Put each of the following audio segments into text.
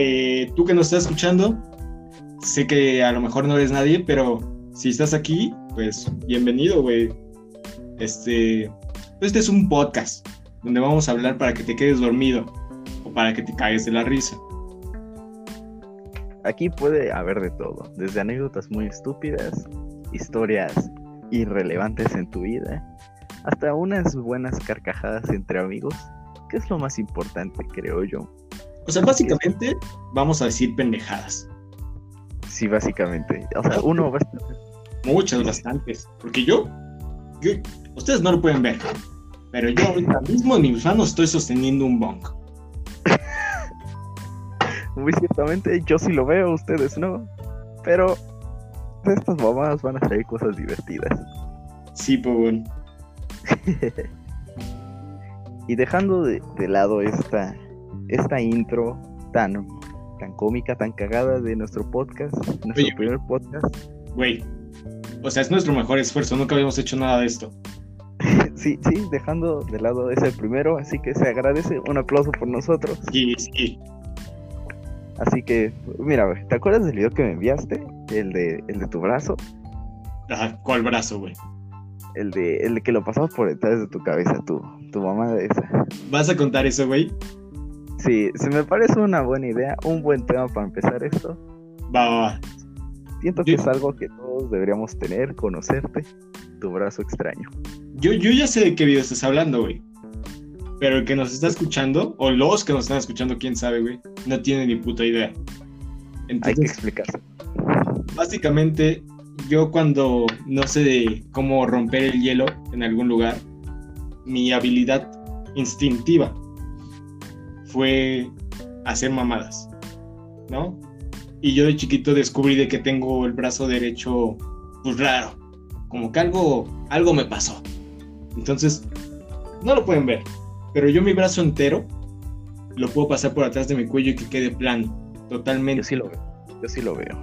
eh, tú que nos estás escuchando, sé que a lo mejor no eres nadie, pero si estás aquí, pues bienvenido, güey. Este, este es un podcast donde vamos a hablar para que te quedes dormido o para que te caigas de la risa. Aquí puede haber de todo, desde anécdotas muy estúpidas, historias irrelevantes en tu vida, hasta unas buenas carcajadas entre amigos, que es lo más importante, creo yo. O sea, básicamente vamos a decir pendejadas. Sí, básicamente. O sea, uno estar... Muchas, bastantes. Porque yo, yo, ustedes no lo pueden ver, pero yo ahorita mismo en mis manos estoy sosteniendo un bong. Muy ciertamente, yo sí lo veo, ustedes no. Pero de estas mamadas van a salir cosas divertidas. Sí, pues y dejando de, de, lado esta, esta intro tan, tan cómica, tan cagada de nuestro podcast, nuestro Oye, primer podcast. Güey, o sea, es nuestro mejor esfuerzo, nunca habíamos hecho nada de esto. Sí, sí, dejando de lado ese primero, así que se agradece un aplauso por nosotros. Sí, sí. Así que, mira, ¿te acuerdas del video que me enviaste? El de, el de tu brazo. Ajá, ¿cuál brazo, güey? El de, el de que lo pasabas por detrás de tu cabeza, tu, tu mamá de esa. ¿Vas a contar eso, güey? Sí, se me parece una buena idea, un buen tema para empezar esto. Va, va, va. Siento que Yo- es algo que todos deberíamos tener, conocerte, tu brazo extraño. Yo, yo ya sé de qué video estás hablando, güey. Pero el que nos está escuchando, o los que nos están escuchando, quién sabe, güey, no tiene ni puta idea. Hay que Entonces, explicarse. básicamente, yo cuando no sé de cómo romper el hielo en algún lugar, mi habilidad instintiva fue hacer mamadas, ¿no? Y yo de chiquito descubrí de que tengo el brazo derecho, pues raro, como que algo, algo me pasó. Entonces, no lo pueden ver, pero yo mi brazo entero lo puedo pasar por atrás de mi cuello y que quede plano, totalmente. Yo sí lo veo. Yo sí lo veo.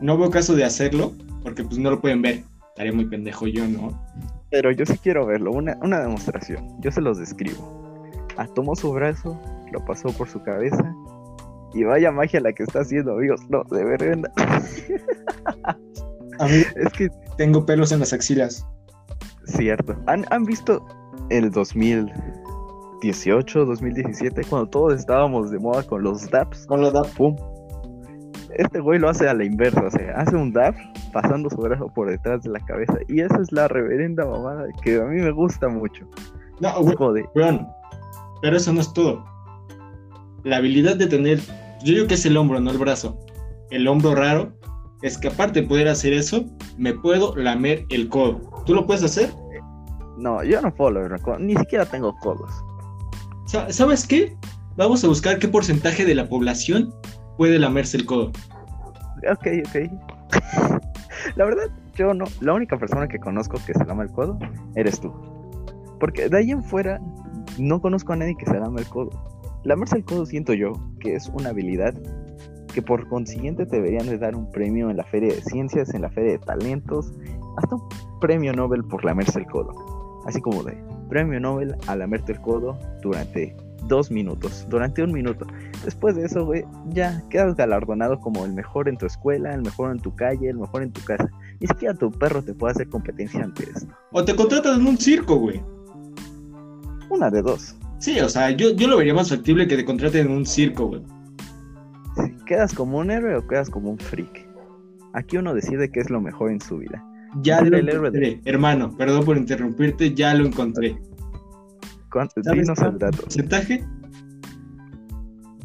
No veo caso de hacerlo, porque pues no lo pueden ver. Estaría muy pendejo yo, ¿no? Pero yo sí quiero verlo, una, una demostración. Yo se los describo. Ah, tomó su brazo, lo pasó por su cabeza. Y vaya magia la que está haciendo, amigos. No, de verdad. A mí Es que tengo pelos en las axilas. Cierto. ¿Han, han visto el 2018, 2017, cuando todos estábamos de moda con los DAPs? Con lo da. ¡Pum! Este güey lo hace a la inversa, o sea, hace un DAP pasando su brazo por detrás de la cabeza. Y esa es la reverenda mamada que a mí me gusta mucho. No, güey, de, Pero eso no es todo. La habilidad de tener. Yo digo que es el hombro, no el brazo. El hombro raro es que aparte de poder hacer eso, me puedo lamer el codo. ¿Tú lo puedes hacer? no, yo no puedo lograr co- ni siquiera tengo codos. Sa- ¿Sabes qué? Vamos a buscar qué porcentaje de la población puede lamerse el codo. Ok, ok. la verdad, yo no. La única persona que conozco que se lama el codo eres tú. Porque de ahí en fuera no conozco a nadie que se lama el codo. Lamerse el codo siento yo que es una habilidad que por consiguiente te deberían de dar un premio en la feria de ciencias, en la feria de talentos, hasta un premio Nobel por lamerse el codo. Así como de premio Nobel a lamerte el codo durante dos minutos, durante un minuto. Después de eso, güey, ya quedas galardonado como el mejor en tu escuela, el mejor en tu calle, el mejor en tu casa. Ni siquiera tu perro te puede hacer competencia ante esto. O te contratan en un circo, güey. Una de dos. Sí, o sea, yo, yo lo vería más factible que te contraten en un circo, güey. Quedas como un héroe o quedas como un freak. Aquí uno decide qué es lo mejor en su vida. Ya lo el héroe de- encontré, hermano, perdón por interrumpirte, ya lo encontré. ¿Cuánto? ¿Sabes Dinos el dato. porcentaje?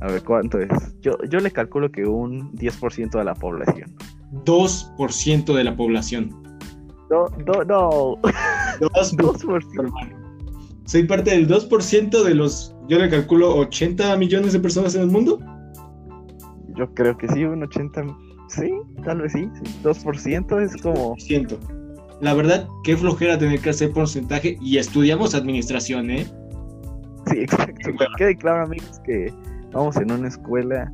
A ver, ¿cuánto es? Yo, yo le calculo que un 10% de la población. 2% de la población. No, no, no. 2%, 2%. hermano. Soy parte del 2% de los, yo le calculo 80 millones de personas en el mundo. Yo creo que sí, un 80. Sí, tal vez sí. sí. 2% es como. Siento. La verdad, qué flojera tener que hacer porcentaje y estudiamos administración, ¿eh? Sí, exacto. Bueno. Quede claro, amigos, que vamos en una escuela.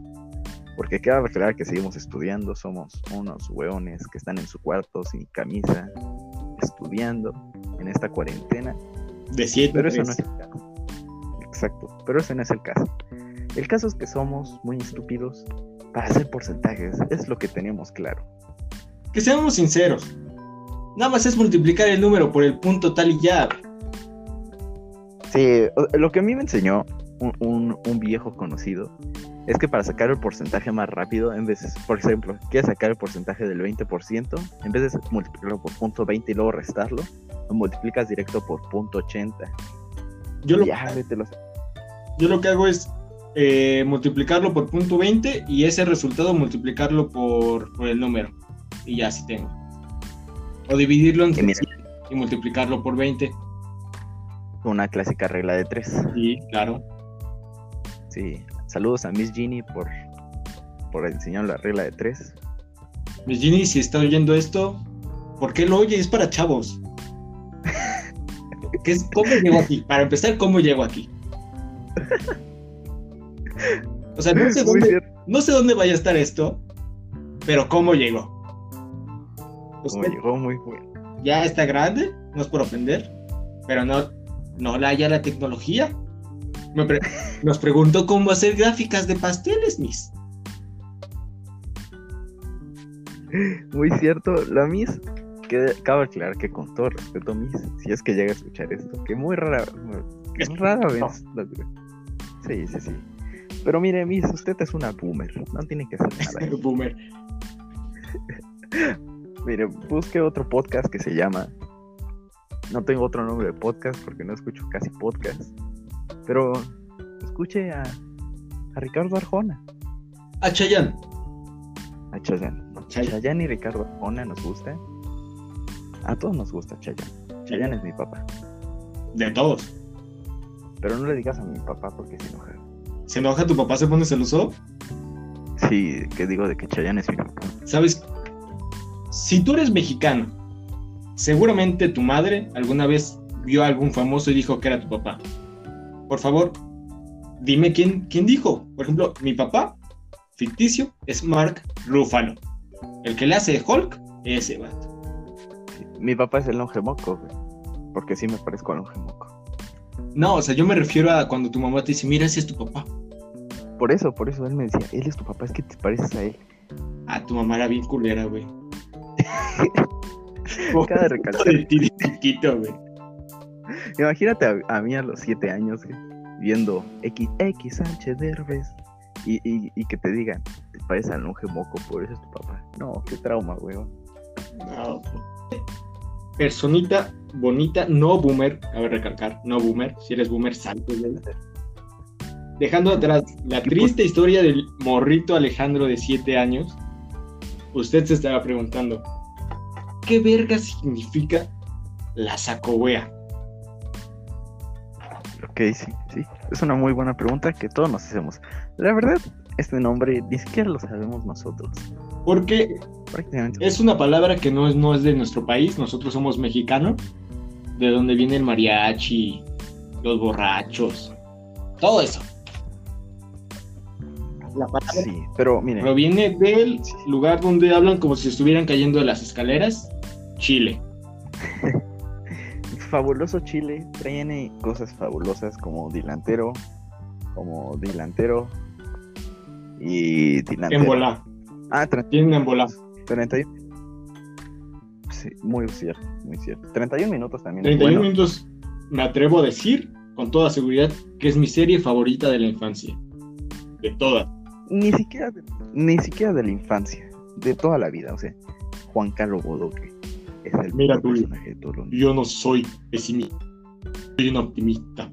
Porque queda aclarar que seguimos estudiando. Somos unos hueones que están en su cuarto sin camisa, estudiando en esta cuarentena. De 7 Pero eso no es el caso. Exacto, pero ese no es el caso. El caso es que somos muy estúpidos para hacer porcentajes, es lo que tenemos claro. Que seamos sinceros. Nada más es multiplicar el número por el punto tal y ya. Sí, lo que a mí me enseñó un, un- un viejo conocido es que para sacar el porcentaje más rápido, en vez, por ejemplo, quieres sacar el porcentaje del 20%, en vez de multiplicarlo por punto 20 y luego restarlo, lo multiplicas directo por punto 80. Yo lo, Ya, vete los- yo lo que hago es eh, multiplicarlo por punto 20 y ese resultado multiplicarlo por, por el número. Y ya así tengo. O dividirlo mira. 100 y multiplicarlo por 20. una clásica regla de 3. Sí, claro. Sí, saludos a Miss Ginny por, por enseñar la regla de 3. Miss Ginny, si está oyendo esto, ¿por qué lo oye? Es para chavos. ¿Qué es, ¿Cómo llego aquí? Para empezar, ¿cómo llego aquí? O sea, no sé, dónde, no sé dónde vaya a estar esto, pero ¿cómo llegó? Como Usted llegó muy bueno. ya está grande, no es por ofender, pero no, no la haya la tecnología. Me pre- nos preguntó cómo hacer gráficas de pasteles, Miss. Muy cierto. La Miss, que cabe aclarar que con todo respeto, Miss, si es que llega a escuchar esto, que muy rara, Es- rara vez. Sí, sí, sí. Pero mire, Miss, usted es una boomer. No tiene que hacer nada. Boomer. Mire, busque otro podcast que se llama. No tengo otro nombre de podcast porque no escucho casi podcast. Pero escuche a, a Ricardo Arjona. A Chayanne. A Chayanne. Chayanne. Chayanne y Ricardo Arjona nos gusta. A todos nos gusta Chayanne. Chayanne es mi papá. De todos. Pero no le digas a mi papá porque se enoja. ¿Se enoja tu papá? ¿Se pone celoso? Sí, que digo de que Chayanne es mi papá. ¿Sabes? Si tú eres mexicano, seguramente tu madre alguna vez vio a algún famoso y dijo que era tu papá. Por favor, dime quién, quién dijo. Por ejemplo, mi papá, ficticio, es Mark Ruffalo. El que le hace Hulk, ese vato. Mi papá es el longemoco, güey. Porque sí me parezco al longemoco. No, o sea, yo me refiero a cuando tu mamá te dice, mira, ese es tu papá. Por eso, por eso él me decía, él es tu papá, es que te pareces a él. Ah, tu mamá era bien culera, güey. Recalcar. de ti de chiquito, güey. Imagínate a, a mí a los 7 años, güey, viendo X, X Sánchez Derbez y, y, y que te digan, te pareces al longe moco, por eso es tu papá. No, qué trauma, weón. No. Personita bonita, no boomer, cabe recalcar, no boomer. Si eres boomer, salte. güey. Dejando atrás la triste historia del morrito Alejandro de 7 años, usted se estará preguntando, ¿qué verga significa la sacobea? Ok, sí, sí. Es una muy buena pregunta que todos nos hacemos. La verdad, este nombre ni siquiera lo sabemos nosotros. Porque Prácticamente. es una palabra que no es, no es de nuestro país, nosotros somos mexicanos, de donde viene el mariachi, los borrachos, todo eso. La palabra Sí, pero miren, proviene del lugar donde hablan como si estuvieran cayendo de las escaleras, Chile. fabuloso Chile tiene cosas fabulosas como delantero, como delantero y delantero. En volá, Ah, tienen en volá. 31. Sí, muy cierto, muy cierto. 31 minutos también. es 31 bueno. minutos, me atrevo a decir con toda seguridad que es mi serie favorita de la infancia. De todas. Ni siquiera, de, ni siquiera de la infancia, de toda la vida. O sea, Juan Carlos Bodoque es el Mira tú. personaje de. Yo no soy pesimista, soy un optimista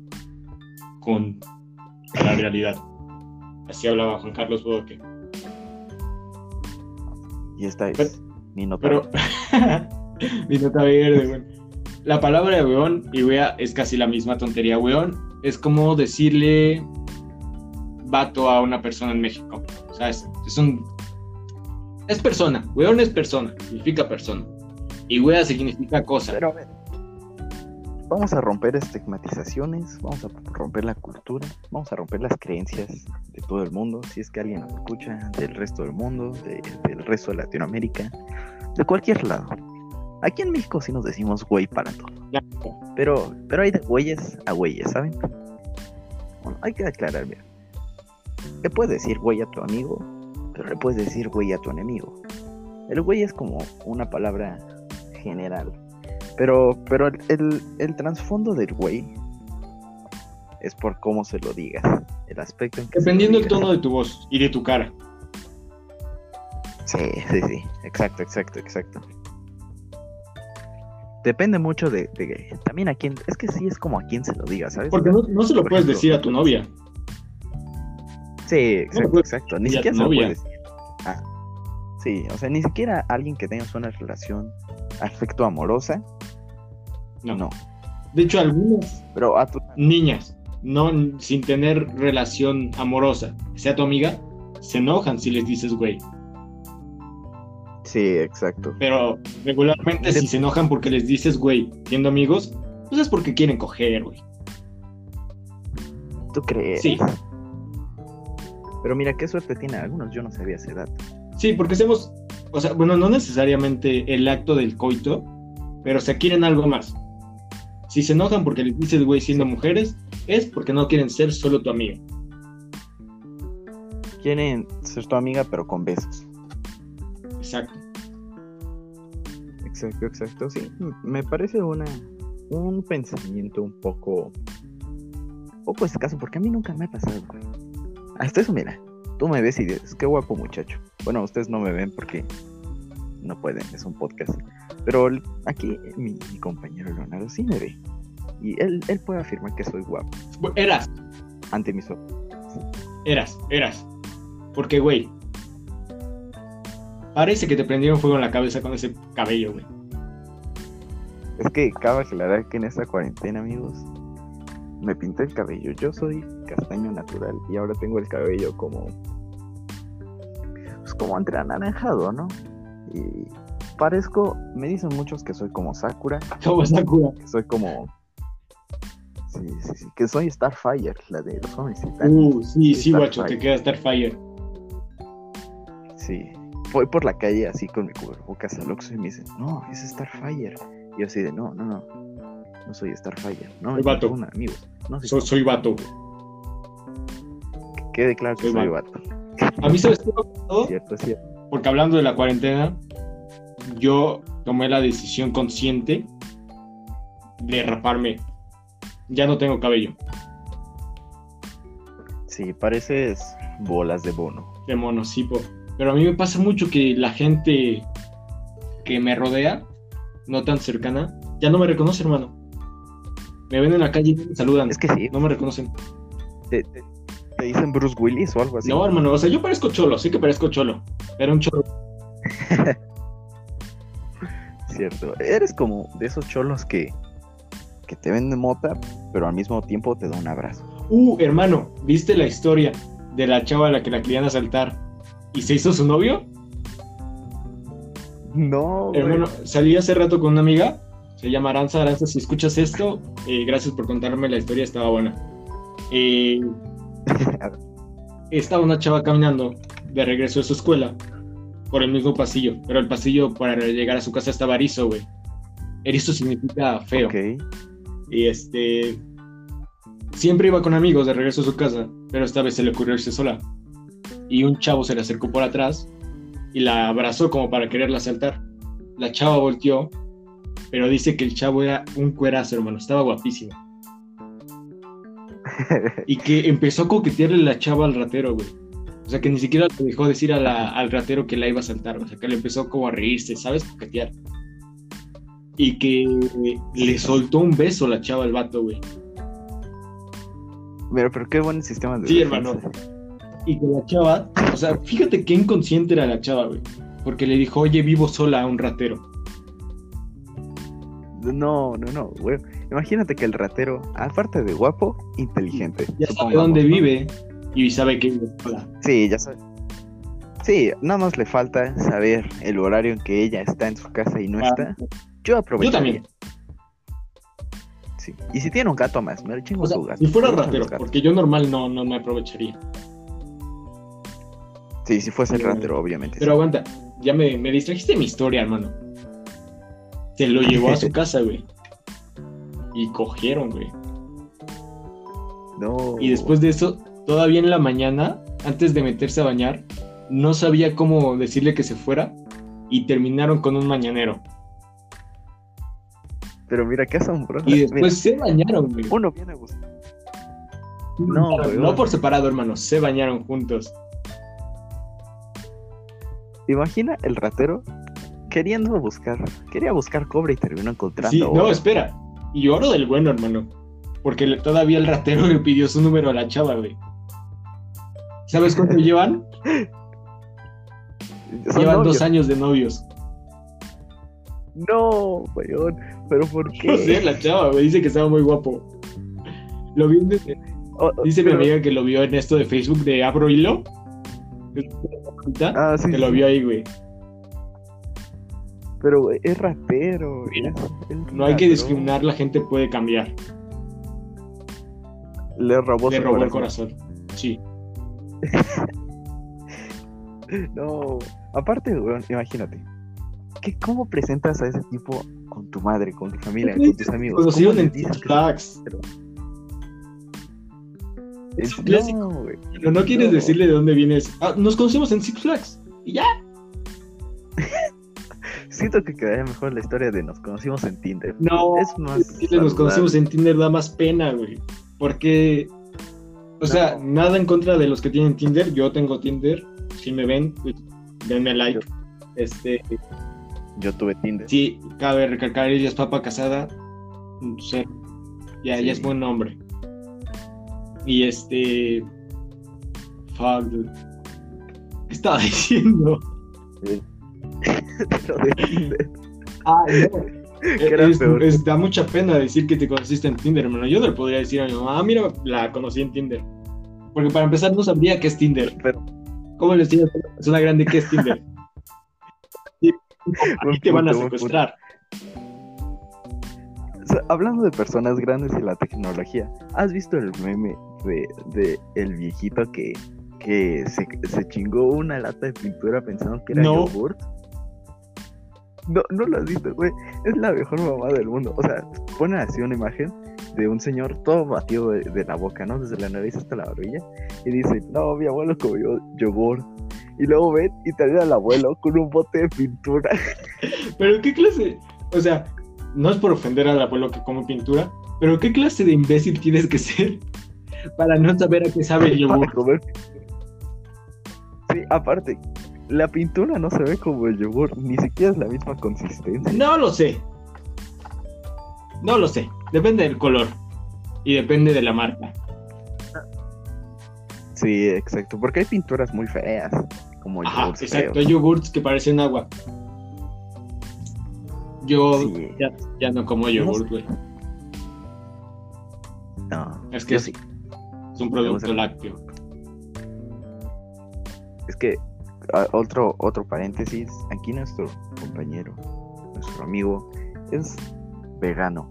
con la realidad. Así hablaba Juan Carlos Bodoque. Y esta es Pero- mi nota. Pero mi nota verde, güey. La palabra weón y wea es casi la misma tontería. Weón es como decirle vato a una persona en México. O sea, es, es un. Es persona. Weón es persona. Significa persona. Y wea significa cosa. Pero a ver, vamos a romper estigmatizaciones, vamos a romper la cultura, vamos a romper las creencias de todo el mundo, si es que alguien nos escucha, del resto del mundo, de- del resto de Latinoamérica, de cualquier lado. Aquí en México sí nos decimos güey para todo, pero, pero hay de güeyes a güeyes, ¿saben? Bueno, hay que aclarar, mira. le puedes decir güey a tu amigo, pero le puedes decir güey a tu enemigo. El güey es como una palabra general. Pero, pero el, el trasfondo del güey es por cómo se lo digas. El aspecto en que Dependiendo del digas. tono de tu voz y de tu cara. Sí, sí, sí. Exacto, exacto, exacto. Depende mucho de, de- también a quién. Es que sí es como a quién se lo diga, ¿sabes? Porque no, no se lo Por puedes ejemplo, decir a tu novia. Sí, exacto. Ni siquiera se lo puedes decir. Ah, sí, o sea, ni siquiera alguien que tengas una relación afecto amorosa. No. No. De hecho, algunas Pero a tu. niñas, no sin tener relación amorosa, sea tu amiga, se enojan si les dices güey. Sí, exacto. Pero regularmente De- si se enojan porque les dices güey, siendo amigos, pues es porque quieren coger, güey. ¿Tú crees? Sí. Pero mira, qué suerte tiene algunos. Yo no sabía ese dato. Sí, porque hacemos, o sea, bueno, no necesariamente el acto del coito, pero se quieren algo más. Si se enojan porque les dices güey siendo mujeres, es porque no quieren ser solo tu amiga. Quieren ser tu amiga, pero con besos. Exacto. Exacto, exacto. Sí, me parece una un pensamiento un poco poco escaso porque a mí nunca me ha pasado. güey. Hasta eso, mira, tú me ves y dices, qué guapo muchacho. Bueno, ustedes no me ven porque no pueden, es un podcast. Pero aquí mi, mi compañero Leonardo sí me ve. Y él, él puede afirmar que soy guapo Eras, ante mis ojos. eras, eras. Porque, güey, parece que te prendieron fuego en la cabeza con ese cabello, güey. Es que cabe aclarar que en esta cuarentena, amigos, me pinté el cabello. Yo soy castaño natural y ahora tengo el cabello como. Como entre anaranjado, ¿no? Y parezco. Me dicen muchos que soy como Sakura, Como Sakura. que soy como. Sí, sí, sí, que soy Starfire, la de los jóvenes titanes. Uh, sí, sí, guacho, te queda Starfire. Sí. Voy por la calle así con mi cubrebocas al Oxxo y me dicen, no, es Starfire. Y yo así de, no, no, no. No soy Starfire. No, Soy vato. tengo un amigo. No, sí, Soy, soy vato. que quede claro que soy soy vato. vato. A mí, ¿sabes qué pasado? Cierto, cierto. Porque hablando de la cuarentena, yo tomé la decisión consciente de raparme. Ya no tengo cabello. Sí, pareces bolas de bono. de monocipo. Pero a mí me pasa mucho que la gente que me rodea, no tan cercana, ya no me reconoce, hermano. Me ven en la calle y me saludan. Es que sí, No me reconocen. te, te- te dicen Bruce Willis o algo así. No, hermano, o sea, yo parezco cholo, sí que parezco cholo. Pero un cholo. Cierto. Eres como de esos cholos que, que te venden mota, pero al mismo tiempo te da un abrazo. Uh, hermano, ¿viste la historia de la chava a la que la querían asaltar y se hizo su novio? No, güey. Hermano, salí hace rato con una amiga, se llama Aranza. Aranza, si escuchas esto, eh, gracias por contarme la historia, estaba buena. Eh, estaba una chava caminando de regreso de su escuela por el mismo pasillo, pero el pasillo para llegar a su casa estaba erizo, güey. Erizo significa feo. Y este. Siempre iba con amigos de regreso a su casa, pero esta vez se le ocurrió irse sola. Y un chavo se le acercó por atrás y la abrazó como para quererla asaltar. La chava volteó, pero dice que el chavo era un cuerazo, hermano, estaba guapísimo. Y que empezó a coquetearle la chava al ratero, güey. O sea, que ni siquiera le dejó decir a la- al ratero que la iba a saltar. O sea, que le empezó como a reírse, ¿sabes? Coquetear. Y que le soltó un beso la chava al vato, güey. Pero, pero qué buen sistema de Sí, defensa. hermano. Y que la chava, o sea, fíjate qué inconsciente era la chava, güey. Porque le dijo, oye, vivo sola a un ratero. No, no, no, güey. Imagínate que el ratero, aparte de guapo, inteligente. Ya sabe dónde ¿no? vive y sabe que. Sí, ya sabe. Sí, nada más le falta saber el horario en que ella está en su casa y no Ah, está. Yo aprovecharía. Yo también. Sí. Y si tiene un gato más, me lo chingo O sea, su gato. si fuera ratero, porque yo normal no, no me aprovecharía. Sí, si fuese el ratero, obviamente. Pero aguanta, ya me, me distrajiste de mi historia, hermano. Se lo llevó a su casa, güey. Y cogieron, güey. No. Y después de eso, todavía en la mañana, antes de meterse a bañar, no sabía cómo decirle que se fuera y terminaron con un mañanero. Pero mira, qué asombroso. Y después se bañaron, güey. Uno viene a. No, No, no por separado, hermano, se bañaron juntos. Imagina el ratero queriendo buscar. Quería buscar cobre y terminó encontrando. Sí, no, espera. Y oro del bueno, hermano. Porque le- todavía el ratero le pidió su número a la chava, güey. ¿Sabes cuánto llevan? Llevan novios. dos años de novios. No, weón. Pero ¿por qué? No sé, la chava, güey, dice que estaba muy guapo. Lo vi en- Oh, dice pero- mi amiga que lo vio en esto de Facebook de Abro Hilo. Ah, sí. que lo vio ahí, güey. Pero es ratero. Mira, es- es No hay que discriminar, la gente puede cambiar. Le robó Le robó el corazón. Sí. No. Aparte, weón, imagínate. ¿Qué, ¿Cómo presentas a ese tipo con tu madre, con tu familia, con tus amigos? Conocieron ¿Cómo en Flags. Es un clásico. No. Pero no quieres No. decirle de dónde vienes. Ah, nos conocemos en Six Flags. Y ya. Siento que quedaría mejor la historia de nos conocimos en Tinder. No. Es más. Nos conocemos en Tinder da más pena, güey. Porque. O sea, nada en contra de los que tienen Tinder. Yo tengo Tinder. Si me ven, pues, denme like. Este, Yo tuve Tinder. sí, cabe recalcar, ella es papa casada. Sí, ya, Sí. ya es buen nombre. Y este. Fuck, dude. ¿Qué estaba diciendo? Lo de Tinder. Ah, no. Es- es- da mucha pena decir que te conociste en Tinder, hermano. Yo no le podría decir a mi mamá, ah, mira, la conocí en Tinder. Porque para empezar no sabría qué es Tinder. Pero ¿Cómo le decías a una persona grande qué es Tinder? Y, y te van a secuestrar. o sea, hablando de personas grandes y la tecnología, ¿has visto el meme de, de el viejito que, que se, se chingó una lata de pintura pensando que era No. yogurt? No, no lo has visto, güey. Es la mejor mamá del mundo. O sea, ponen así una imagen de un señor todo batido de, de la boca, ¿no? Desde la nariz hasta la barbilla. Y dice, no, mi abuelo comió yogur. Y luego ven y traen al abuelo con un bote de pintura. Pero qué clase, o sea, no es por ofender al abuelo que come pintura, pero qué clase de imbécil tienes que ser para no saber a qué sabe el yogur. Sí, aparte, la pintura no se ve como el yogur, ni siquiera es la misma consistencia. No lo sé. No lo sé. Depende del color. Y depende de la marca. Sí, exacto, porque hay pinturas muy feas, como Ajá, yogurts exacto. feos. Hay yogurts que parecen agua. Yo Sí. ya, ya no como yogurt, güey. No, Es que es- sí. Es un producto lácteo. Es que otro otro paréntesis, aquí nuestro compañero, nuestro amigo es vegano.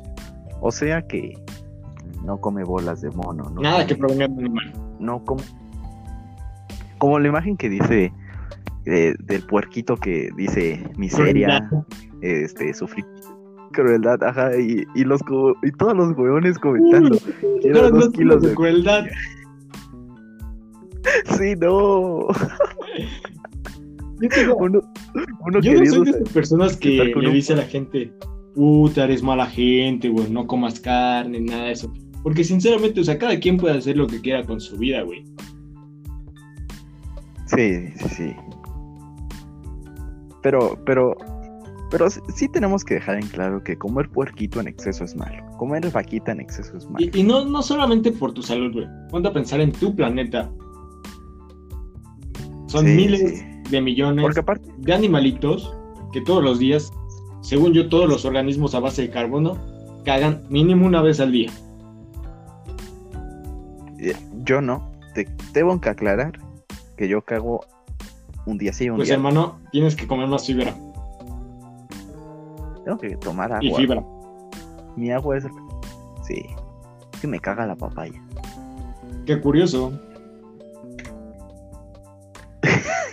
O sea que no come bolas de mono, no Nada que come- provenga de animal. no como como la imagen que dice eh, del puerquito que dice miseria, este sufrir crueldad, ajá, y, y los y todos los huevones comentando. Quiero dos kilos de de- crueldad. Sí, no. Yo digo, Uno, uno Yo no soy de esas personas que le un- dice a la gente, puta, eres mala gente, güey, no comas carne, nada de eso. Porque sinceramente, o sea, cada quien puede hacer lo que quiera con su vida, güey. Sí, sí, sí. Pero, pero, pero sí, sí tenemos que dejar en claro que comer puerquito en exceso es malo. Comer vaquita en exceso es malo. Y, y no, no solamente por tu salud, güey. Ponte a pensar en tu planeta. Son Sí, miles sí. De millones Porque aparte, de animalitos que todos los días, según yo, todos los organismos a base de carbono cagan mínimo una vez al día. eh, yo no. Te tengo que aclarar que yo cago un día sí, un Pues día no. hermano, tienes que comer más fibra Tengo que tomar y agua. fibra. Mi agua es. Sí. Es que me caga la papaya. Qué curioso.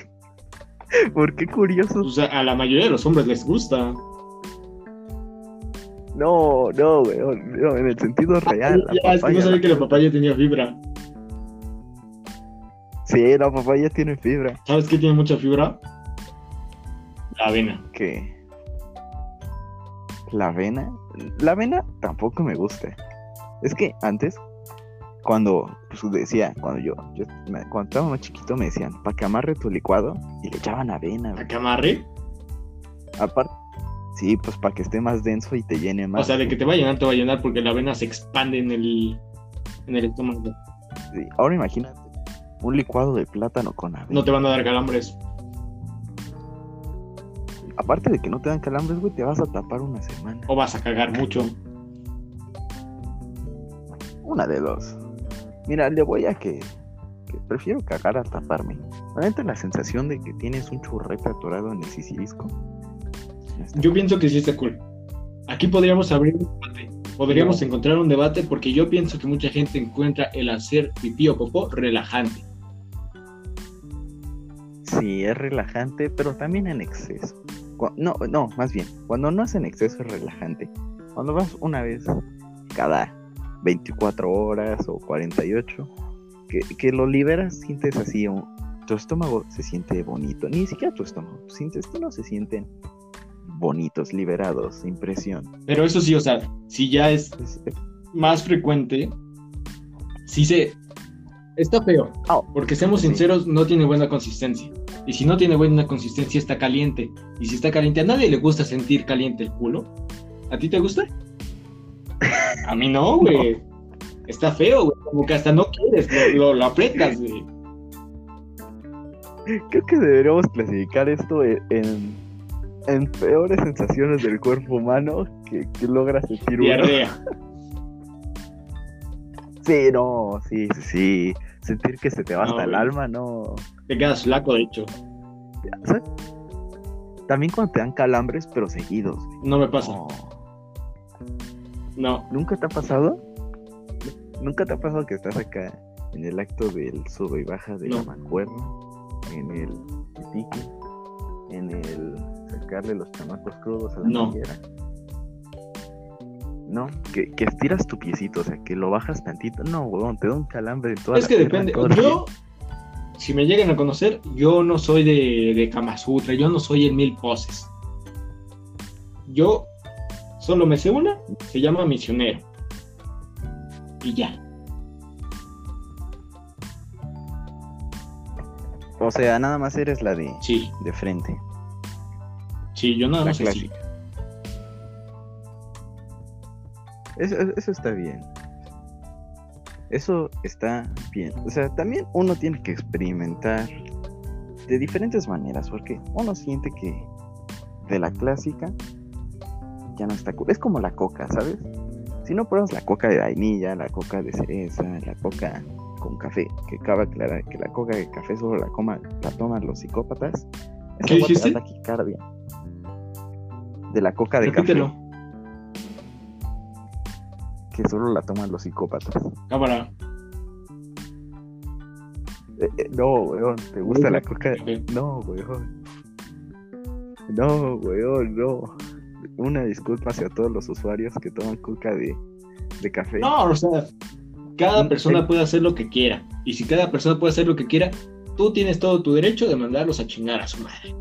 ¿Por qué curioso? O sea, a la mayoría de los hombres les gusta. No, no, weón. No, en el sentido real. la ya, es que no sabía la- que la papaya tenía fibra. Sí, la papaya tiene fibra. ¿Sabes qué tiene mucha fibra? La avena. ¿Qué? ¿La avena? La avena tampoco me gusta. Es que antes, cuando pues, decía, cuando yo, yo cuando estaba más chiquito me decían, para que amarre tu licuado y le echaban avena. ¿A güey. que amarre? Aparte, sí, pues para que esté más denso y te llene más. O sea, de que te va a llenar, te va a llenar porque la avena se expande en el, en el estómago. Sí, Ahora imagínate, un licuado de plátano con avena. No te van a dar calambres. Aparte de que no te dan calambres, güey, te vas a tapar una semana. O vas a cagar mucho. Una de dos. Mira, le voy a que, que prefiero cagar a taparme. Realmente la sensación de que tienes un churrete atorado en el sisirisco. Yo pienso que sí está cool. Aquí podríamos abrir un debate. Podríamos No. encontrar un debate porque yo pienso que mucha gente encuentra el hacer pipí o popó relajante. Sí, es relajante, pero también en exceso. No, no, más bien, cuando no es en exceso es relajante. Cuando vas una vez cada 24 horas o 48, que, que lo liberas, sientes así, tu estómago se siente bonito. Ni siquiera tu estómago, tus intestinos se sienten bonitos, liberados, sin presión. Pero eso sí, o sea, si ya es Es- más frecuente, sí se... Está feo. Ah, Porque seamos sí. sinceros, no tiene buena consistencia. Y si no tiene buena consistencia, está caliente. Y si está caliente, a nadie le gusta sentir caliente el culo. ¿A ti te gusta? A mí no, güey. Está feo, güey. Como que hasta no quieres, lo, lo, lo aprietas, güey. Creo que deberíamos clasificar esto en, en, en peores sensaciones del cuerpo humano que, que logra sentir uno. Diarrea. Sí, no, sí, sí, sí. Sentir que se te va No, hasta el alma, no. Te quedas flaco, de hecho. ¿Sabes? También cuando te dan calambres, pero seguidos. güey. No me pasa. No. No. ¿Nunca te ha pasado? ¿Nunca te ha pasado que estás acá en el acto del sube y baja de la mancuerna? En el pique, en el sacarle los chamacos crudos a la No. manguera? No, que, que estiras tu piecito, o sea, que lo bajas tantito. No, weón, te da un calambre en toda Es la que depende. Yo, si me llegan a conocer, yo no soy de, de Kama Sutra, yo no soy el mil poses. Yo solo me sé una, se llama misionero. Y ya. O sea, nada más eres la de, Sí, de frente. sí, yo nada La más así. clásica. Eso, eso está bien. Eso está bien. O sea, también uno tiene que experimentar de diferentes maneras, porque uno siente que de la clásica ya no está cool. Es como la coca, ¿sabes? Si no pruebas la coca de vainilla, la coca de cereza, la coca con café, que cabe aclarar que la coca de café solo la, coma, la toman los psicópatas, ¿Qué dijiste? taquicardia. De la coca de Repítelo. café, que solo la toman los psicópatas. Cámara. Eh, eh, no, weón, ¿te gusta la coca? Café. No, weón. No, weón, no. Una disculpa hacia todos los usuarios que toman coca de, de café. No, o sea, cada persona puede hacer lo que quiera. Y si cada persona puede hacer lo que quiera, tú tienes todo tu derecho de mandarlos a chingar a su madre.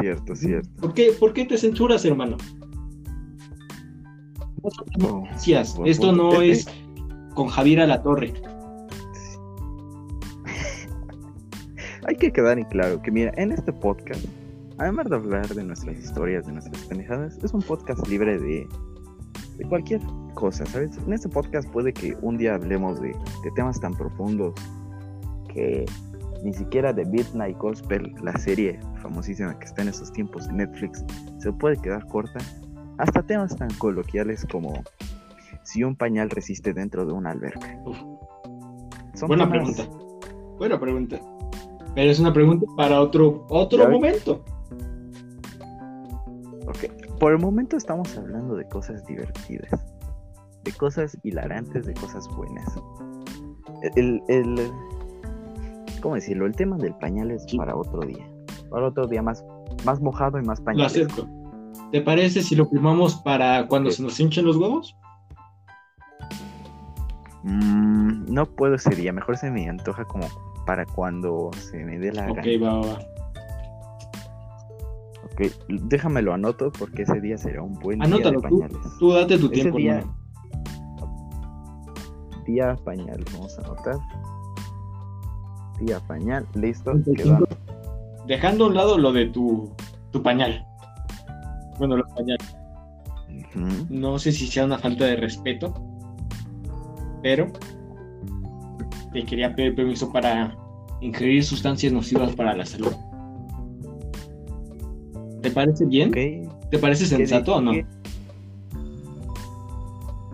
Cierto, cierto. ¿Por qué, por qué te censuras, hermano? No, Gracias. Esto no es con Javier a la torre. Hay que quedar en claro que, mira, en este podcast, además de hablar de nuestras historias, de nuestras pendejadas, es un podcast libre de, de cualquier cosa, ¿sabes? En este podcast puede que un día hablemos de, de temas tan profundos que ni siquiera de Midnight Gospel, la serie famosísima que está en esos tiempos de Netflix, se puede quedar corta, hasta temas tan coloquiales como si un pañal resiste dentro de una alberca. Son Buena temas- pregunta. Buena pregunta. Pero es una pregunta para otro, otro momento. Ok, por el momento estamos hablando de cosas divertidas, de cosas hilarantes, de cosas buenas. El, el- ¿cómo decirlo? El tema del pañal es Sí. para otro día. Para otro día más, más mojado y más Lo pañal. acepto. ¿Te parece si lo firmamos para cuando Sí. se nos hinchen los huevos? Mm, no puedo ese día, mejor se me antoja como para cuando se me dé la Ok, gana. va, va, va. Déjamelo anoto porque ese día será un buen día de tú. pañales. Tú date tu Ese tiempo, día- hermano. Día pañal, vamos a anotar. Día pañal, listo, 35. quedó. Dejando a un lado lo de tu, tu pañal. Bueno, los pañales. No sé si sea una falta de respeto, pero te quería pedir permiso para ingerir sustancias nocivas para la salud. ¿Te parece bien? ¿Te parece ¿qué sensato o no?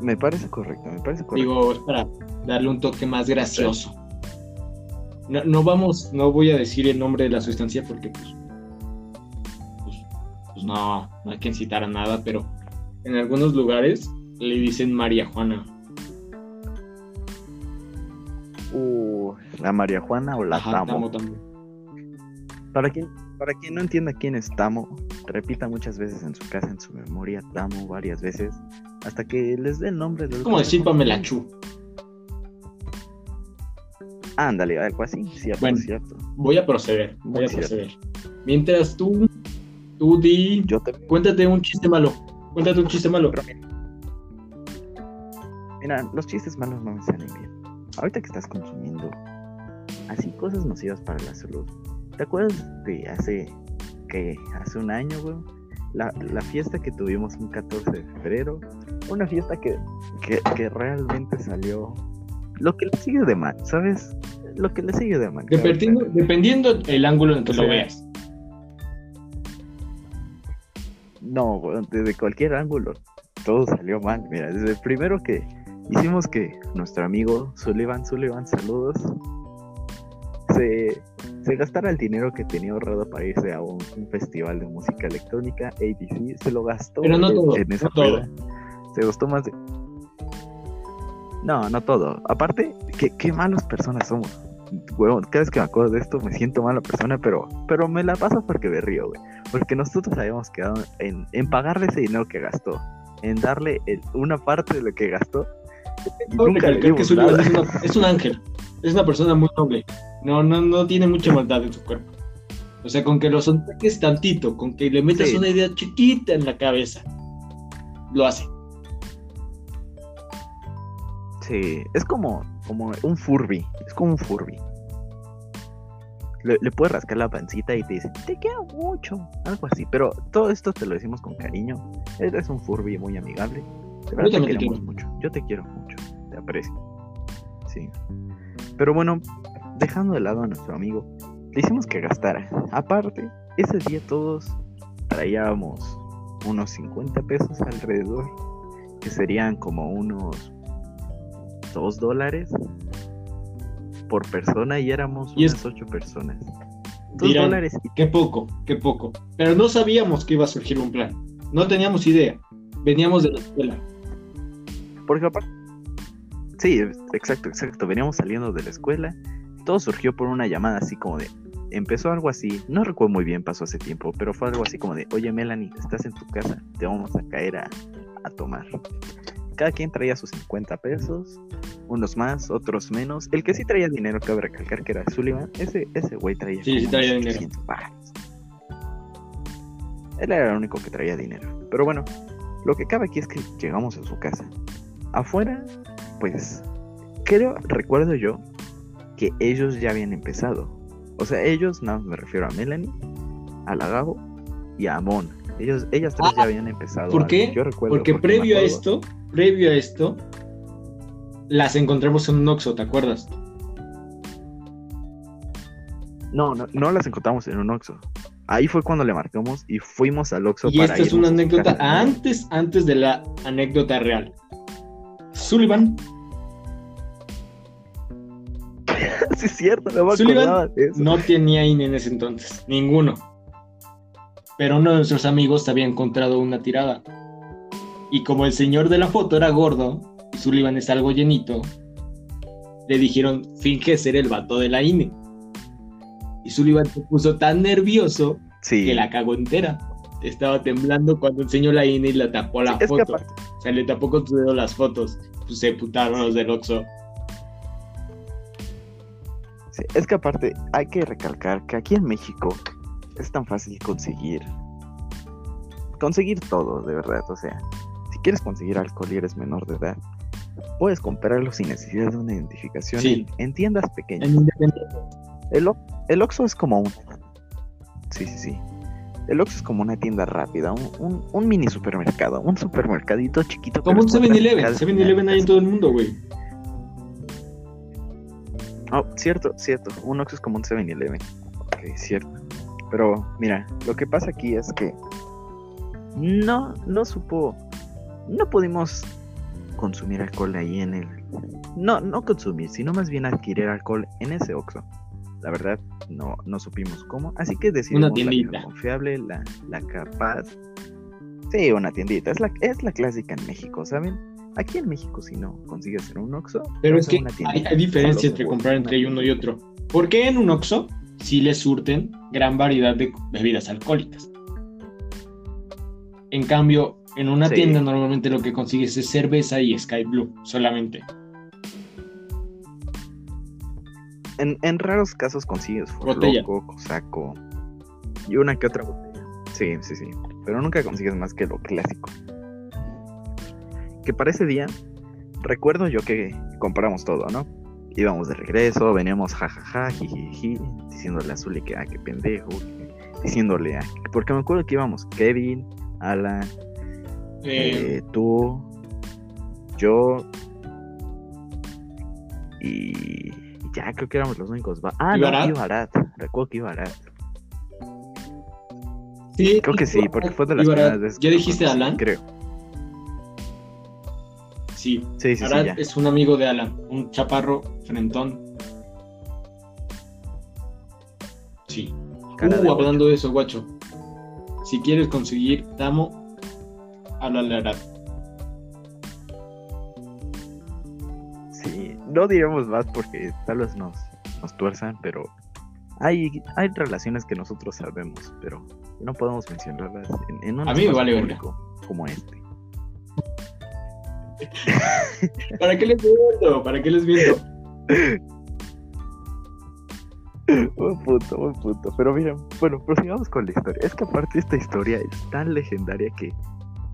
Me parece correcto, me parece correcto. Digo, es para darle un toque más gracioso. No, no vamos, no voy a decir el nombre de la sustancia porque pues, pues, pues no, no hay que incitar a nada, pero en algunos lugares le dicen María Juana. Uh, la María Juana o la Ajá, Tamo. Tamo también. Para quien, para quien no entienda quién es Tamo, repita muchas veces en su casa, en su memoria, Tamo varias veces, hasta que les dé el nombre del Es como decir Pamela Chu. Ándale, algo así, cierto, Bueno. cierto. Voy a proceder, voy a cierto. proceder. Mientras tú, tú di, Yo te... cuéntate un chiste malo. Cuéntate un chiste malo. Mira, los chistes malos no me salen bien. Ahorita que estás consumiendo así cosas nocivas para la salud, ¿te acuerdas de hace, que hace un año, güey? La, la fiesta que tuvimos un 14 de febrero, una fiesta que, que, que realmente salió lo que le sigue de mal, ¿sabes? Lo que le sigue de mal. Dependiendo, dependiendo el ángulo en que lo veas. No, desde cualquier ángulo todo salió mal. Mira, desde el primero que hicimos que nuestro amigo Sullivan, Sullivan, saludos, se, se gastara el dinero que tenía ahorrado para irse a un, un festival de música electrónica, ABC, se lo gastó Pero no en, todo, en esa no todo. Se gastó más de... No, no todo. Aparte, qué, qué malas personas somos. Huevón, cada vez que me acuerdo de esto me siento mala persona, pero, pero me la paso porque me río, güey. Porque nosotros habíamos quedado en, en pagarle ese dinero que gastó, en darle el- una parte de lo que gastó. y nunca le que una- es un ángel, es una persona muy noble. No, no, no tiene mucha maldad en su cuerpo. O sea, con que lo sonsaques tantito, con que le metas Sí. una idea chiquita en la cabeza, lo hace. Sí, es como, como un Furby, es como un Furby. Le, le puedes rascar la pancita y te dice, te quiero mucho, algo así. Pero todo esto te lo decimos con cariño. Eres un Furby muy amigable. De verdad te te queremos quiero. mucho. Yo te quiero mucho, te aprecio. Sí. Pero bueno, dejando de lado a nuestro amigo, le hicimos que gastara. Aparte, ese día todos traíamos unos 50 pesos alrededor, que serían como unos 2 dólares por persona y éramos Y unas 8 personas. 2 Dirán, dólares y qué poco, qué poco. Pero no sabíamos que iba a surgir un plan. No teníamos idea. Veníamos de la escuela. Porque aparte. Sí, exacto, exacto. Veníamos saliendo de la escuela. Todo surgió por una llamada así como de. Empezó algo así. No recuerdo muy bien, pasó hace tiempo. Pero fue algo así como de: Oye, Melanie, estás en tu casa. Te vamos a caer a, a tomar. Cada quien traía sus 50 pesos. Unos más, otros menos. El que sí traía dinero, cabe recalcar que era Sullivan. Ese, ese güey traía. Sí, traía dinero. 800 varos. Él era el único que traía dinero. Pero bueno, lo que cabe aquí es que llegamos a su casa. Afuera, pues, creo, recuerdo yo, que ellos ya habían empezado. O sea, ellos, no, me refiero a Melanie, a la Gabo y a Amon. Ellos, ellas tres Ah, ya habían empezado. ¿por qué? Yo recuerdo. Porque me previo a esto, previo a esto, las encontramos en un Oxxo, ¿te acuerdas? No, no, no las encontramos en un Oxxo. Ahí fue cuando le marcamos y fuimos al Oxxo Y para esta es una anécdota antes, antes de la anécdota real. Sullivan, sí, es cierto, no me Sullivan acordaba de eso. no tenía INE en ese entonces, ninguno. Pero uno de nuestros amigos había encontrado una tirada. Y como el señor de la foto era gordo y Sullivan es algo llenito, le dijeron, finge ser el vato de la INE. Y Sullivan se puso tan nervioso Sí. que la cagó entera. Estaba temblando cuando enseñó la INE y la tapó la Sí, foto. O sea, le tapó con su dedo las fotos. Pues se putaron los del Oxxo. Sí, es que aparte hay que recalcar que aquí en México es tan fácil conseguir conseguir todo, de verdad. O sea, si quieres conseguir alcohol y eres menor de edad, puedes comprarlo sin necesidad de una identificación Sí. en, en tiendas pequeñas. El, el Oxxo es como un... Sí, sí, sí. El Oxxo es como una tienda rápida, un, un- un mini supermercado, un supermercadito chiquito. Como un les puede 7-Eleven. cada 7-Eleven hay en todo el mundo, güey. Oh, cierto, cierto. Un Oxxo es como un 7-Eleven. Ok, cierto. Pero mira, lo que pasa aquí es que no, no supo, no pudimos consumir alcohol ahí en el, no, no consumir, sino más bien adquirir alcohol en ese Oxxo. La verdad, no, no supimos cómo, así que decidimos la tiendita. vieja confiable, la, la capaz. Sí, una tiendita. Es la, es la clásica en México, ¿saben? Aquí en México, si no consigues en un Oxxo, Pero es que hay, hay diferencia entre comprar entre uno y otro. ¿Por qué en un Oxxo sí les surten gran variedad de bebidas alcohólicas? En cambio, en una Sí. tienda normalmente lo que consigues es cerveza y Sky Blue solamente. En, en raros casos consigues Botella. Loco, Cosaco y una que otra botella. Sí, sí, sí. Pero nunca consigues más que lo clásico. Que para ese día, recuerdo yo que compramos todo, ¿no? Íbamos de regreso, veníamos jajaja, jijiji, diciéndole a Zuli que, ah, qué pendejo, que- diciéndole a... Porque me acuerdo que íbamos Kevin, Alan, Eh, eh, tú, yo y ya creo que éramos los únicos. Ah, ¿Y no, Barat? y Barat. Recuerdo que iba Barat. sí, Creo que sí, porque fue de las primeras veces. ¿Ya dijiste Alan? Creo. Sí. Sí, sí, sí, Arad es un amigo de Alan, un chaparro frentón. Sí. Cara uh, de hablando de eso, guacho. Si quieres conseguir Tamo, háblale a Arad. Sí, no diremos más porque tal vez nos, nos tuerzan, pero hay, hay relaciones que nosotros sabemos, pero no podemos mencionarlas en, en un A mí me vale público como este. ¿Para qué les miento? ¿Para qué les miento? Buen punto, buen punto. Pero mira, bueno, prosigamos con la historia. Es que aparte esta historia es tan legendaria que,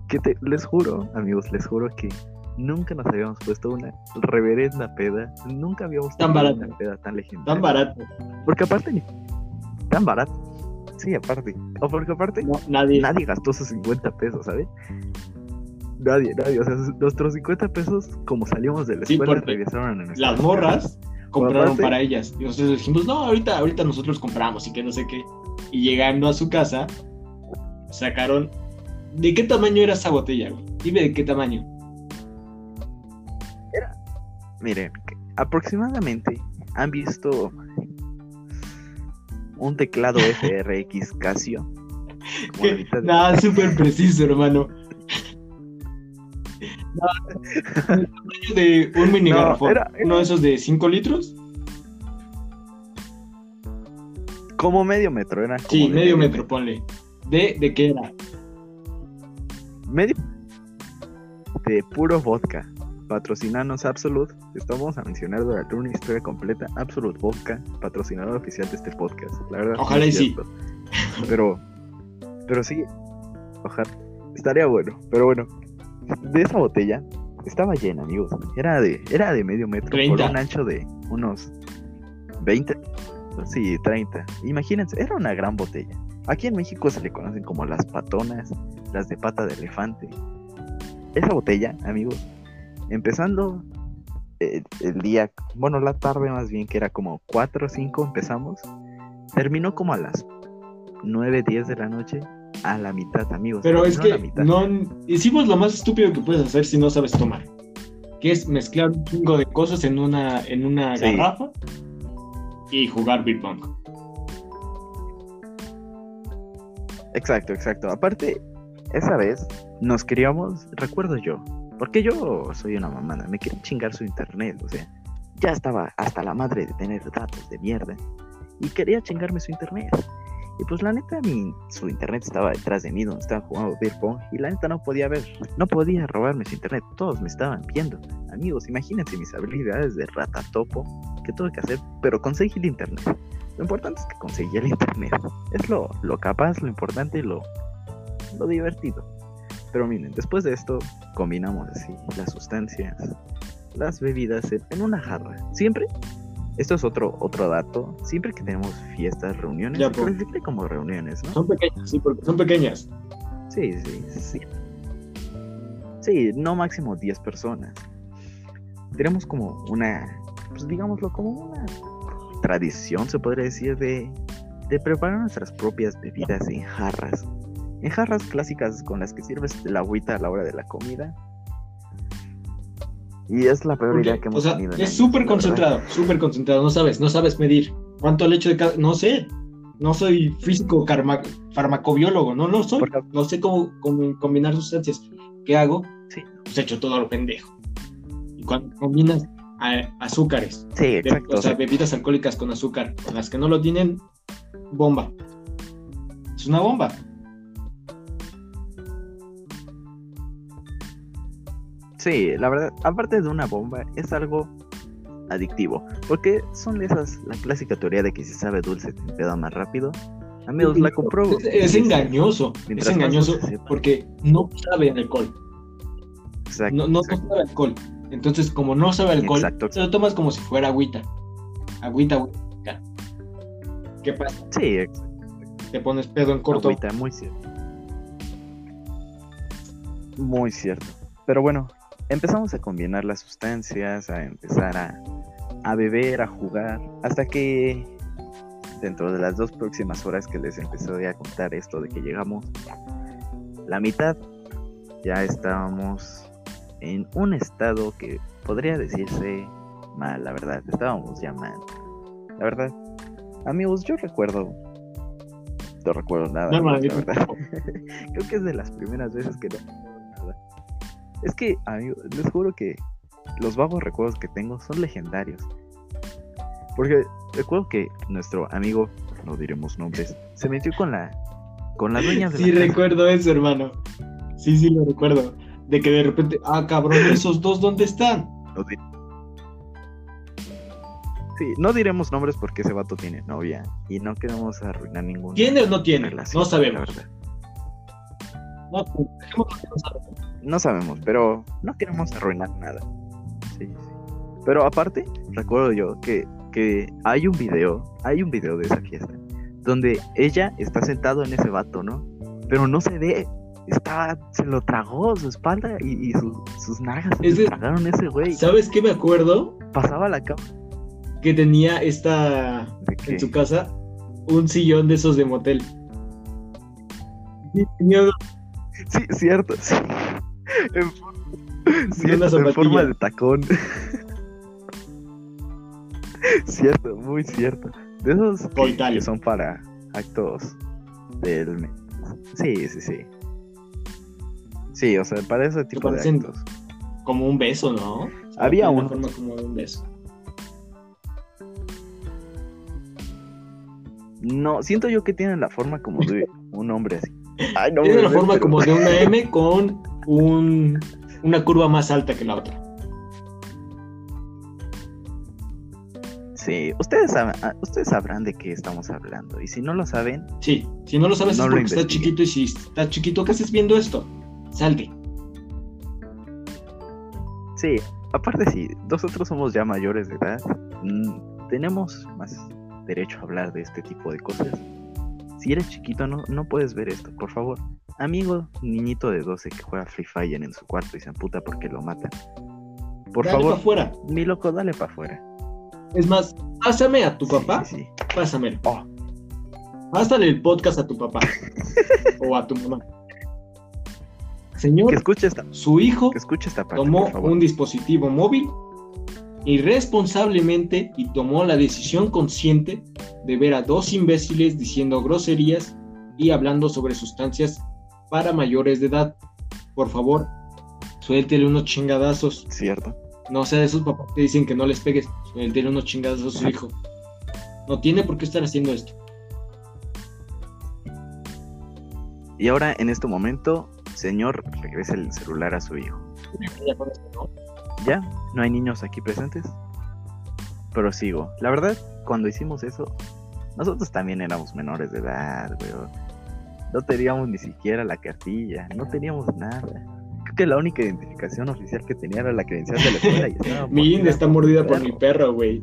que te, les juro, amigos, les juro que nunca nos habíamos puesto una reverenda peda. Nunca habíamos Tan tenido barata. una peda tan legendaria. Tan barato. Porque aparte tan barato. Sí, aparte. O porque aparte No, nadie. nadie gastó sus 50 pesos, ¿sabes? Nadie, nadie. O sea, nuestros 50 pesos, como salimos de la Sí, escuela, porque regresaron a nuestra Las morras compraron aparte- para ellas. Y nosotros dijimos, no, ahorita, ahorita nosotros compramos y que no sé qué. Y llegando a su casa, sacaron. ¿De qué tamaño era esa botella, güey? Dime de qué tamaño. Miren, que aproximadamente han visto un teclado FRX Casio. Nada, súper preciso, hermano. De un mini No, garrafón. era- era- Uno de esos de 5 litros. Como medio metro, era. como Sí, medio metro, ponle. ¿De, ¿De qué era? Medio de puro vodka. Patrocinanos Absolute. Estamos a mencionar durante una historia completa. Absolute Vodka, patrocinador oficial de este podcast. La verdad. Ojalá y sí. Pero, pero sí. Ojalá. Estaría bueno. Pero bueno, de esa botella estaba llena, amigos. Era de, era de medio metro 30. por un ancho de unos 20. Sí, 30. Imagínense, era una gran botella. Aquí en México se le conocen como las patonas, las de pata de elefante. Esa botella, amigos, empezando eh, el día, bueno, la tarde más bien, que era como 4 o 5 empezamos, terminó como a las 9, 10 de la noche, a la mitad, amigos. Pero es que no hicimos lo más estúpido que puedes hacer si no sabes tomar. Que es mezclar un chingo de cosas en una, en una Sí. garrafa y jugar beer pong. Exacto, exacto. Aparte, esa vez nos queríamos, recuerdo yo, porque yo soy una mamada, me quería chingar su internet, o sea, ya estaba hasta la madre de tener datos de mierda y quería chingarme su internet. Y pues la neta, mi, su internet estaba detrás de mí donde estaba jugando beer pong y la neta no podía ver, no podía robarme su internet, todos me estaban viendo. amigos, imagínense mis habilidades de ratatopo que tuve que hacer, pero conseguí el internet. Lo importante es que conseguí el internet. Es lo, lo capaz, lo importante lo, lo divertido. Pero miren, después de esto combinamos así las sustancias, las bebidas en una jarra. Siempre, esto es otro, otro dato, siempre que tenemos fiestas, reuniones, Ya, clasifica como reuniones, ¿no? Son pequeñas, sí, porque son pequeñas. Sí, sí, sí. Sí, no máximo 10 personas. Tenemos como una, pues digámoslo, como una tradición, se podría decir, de, de preparar nuestras propias bebidas en jarras. En jarras clásicas con las que sirves la agüita a la hora de la comida. Y es la peor Porque, idea que o hemos sea, tenido. en es súper concentrado, súper concentrado. No sabes, no sabes medir. ¿Cuánto le echo de cada.? No sé. No soy físico farmacobiólogo, no lo soy. Porque- No sé cómo, cómo combinar sustancias. ¿Qué hago? Sí. Pues echo todo lo pendejo. Y cuando combinas a- azúcares, Sí, de- exacto. o sea, bebidas alcohólicas con azúcar, con las que no lo tienen, bomba. Es una bomba. Sí, la verdad, aparte de una bomba, es algo adictivo. Porque son esas, la clásica teoría de que si sabe dulce te empeda más rápido. Amigos, la compruebo. Es, engañoso. Mientras es engañoso porque no sabe alcohol. Exacto, No, no exacto. sabe alcohol. Entonces, como no sabe alcohol, Exacto. se lo tomas como si fuera agüita. Agüita, agüita. ¿Qué pasa? Sí, exacto. Te pones pedo en corto. Agüita, muy cierto. Muy cierto. Pero bueno, empezamos a combinar las sustancias, a empezar a, a beber, a jugar, hasta que dentro de las dos próximas horas que les empecé a contar esto de que llegamos, la mitad ya estábamos en un estado que podría decirse mal, la verdad, estábamos ya mal. La verdad, amigos, yo recuerdo, no recuerdo nada, No, la verdad. Creo que es de las primeras veces que no. Es que, amigo, les juro que los vagos recuerdos que tengo son legendarios. Porque recuerdo que nuestro amigo, no diremos nombres, se metió con la con la dueña de Sí, la casa. recuerdo eso, hermano. Sí, sí, lo recuerdo. De que de repente, ah, cabrón, esos dos, ¿dónde están? No Sí, no diremos nombres porque ese vato tiene novia y no queremos arruinar ninguna ¿Tiene o no tiene? relación. No sabemos. la verdad. No, dejémoslo que no sabemos. No sabemos, pero no queremos arruinar nada. Sí, sí. Pero aparte, recuerdo yo que, que hay un video, hay un video de esa fiesta, donde ella está sentado en ese vato, ¿no? Pero no se ve, está, se lo tragó su espalda y, y su- sus nalgas se de- tragaron ese güey. ¿Sabes qué me acuerdo? Pasaba la cama Que tenía esta en su casa un sillón de esos de motel. Sí, cierto, sí. En, una forma de tacón. cierto, muy cierto. De esos que, son para actos del... Sí, sí, sí. Sí, o sea, para ese tipo de actos. como un beso, ¿no? O sea, Había una forma como de un beso. No, siento yo que tienen la forma como de un hombre así. Ay, no, Tiene la forma pero- como de una M con un, una curva más alta que la otra. Sí, ustedes, sab- ah, ustedes sabrán de qué estamos hablando. Y si no lo saben, Sí, si no lo sabes No es porque estás chiquito y si estás chiquito, ¿qué haces viendo esto? Salte. Sí, aparte si nosotros somos ya mayores de edad, mm, tenemos más derecho a hablar de este tipo de cosas. Si eres chiquito no, no puedes ver esto, por favor. Amigo, niñito de 12 que juega Free Fire en su cuarto y se amputa porque lo matan. Por Dale favor, para afuera. mi loco, dale para afuera. Es más, pásame a tu Sí, papá. sí, sí. Pásamelo. Oh. Pásale el podcast a tu papá. o a tu mamá. Señor, Que escuche esta, su hijo que escuche esta parte, tomó un dispositivo móvil irresponsablemente y tomó la decisión consciente de ver a dos imbéciles diciendo groserías y hablando sobre sustancias para mayores de edad. Por favor, suéltele unos chingadazos. Cierto. No sea de esos papás que dicen que no les pegues. Suéltele unos chingadazos a su hijo. No tiene por qué estar haciendo esto. Y ahora, en este momento, señor, regrese el celular a su hijo. Ya con esto, ¿no? ya, no hay niños aquí presentes. Pero sigo. La verdad, cuando hicimos eso, nosotros también éramos menores de edad, weón. No teníamos ni siquiera la cartilla, no teníamos nada. Creo que la única identificación oficial que tenía era la credencial de la escuela. Y estaba Mi INE está mordida por mi perro, güey.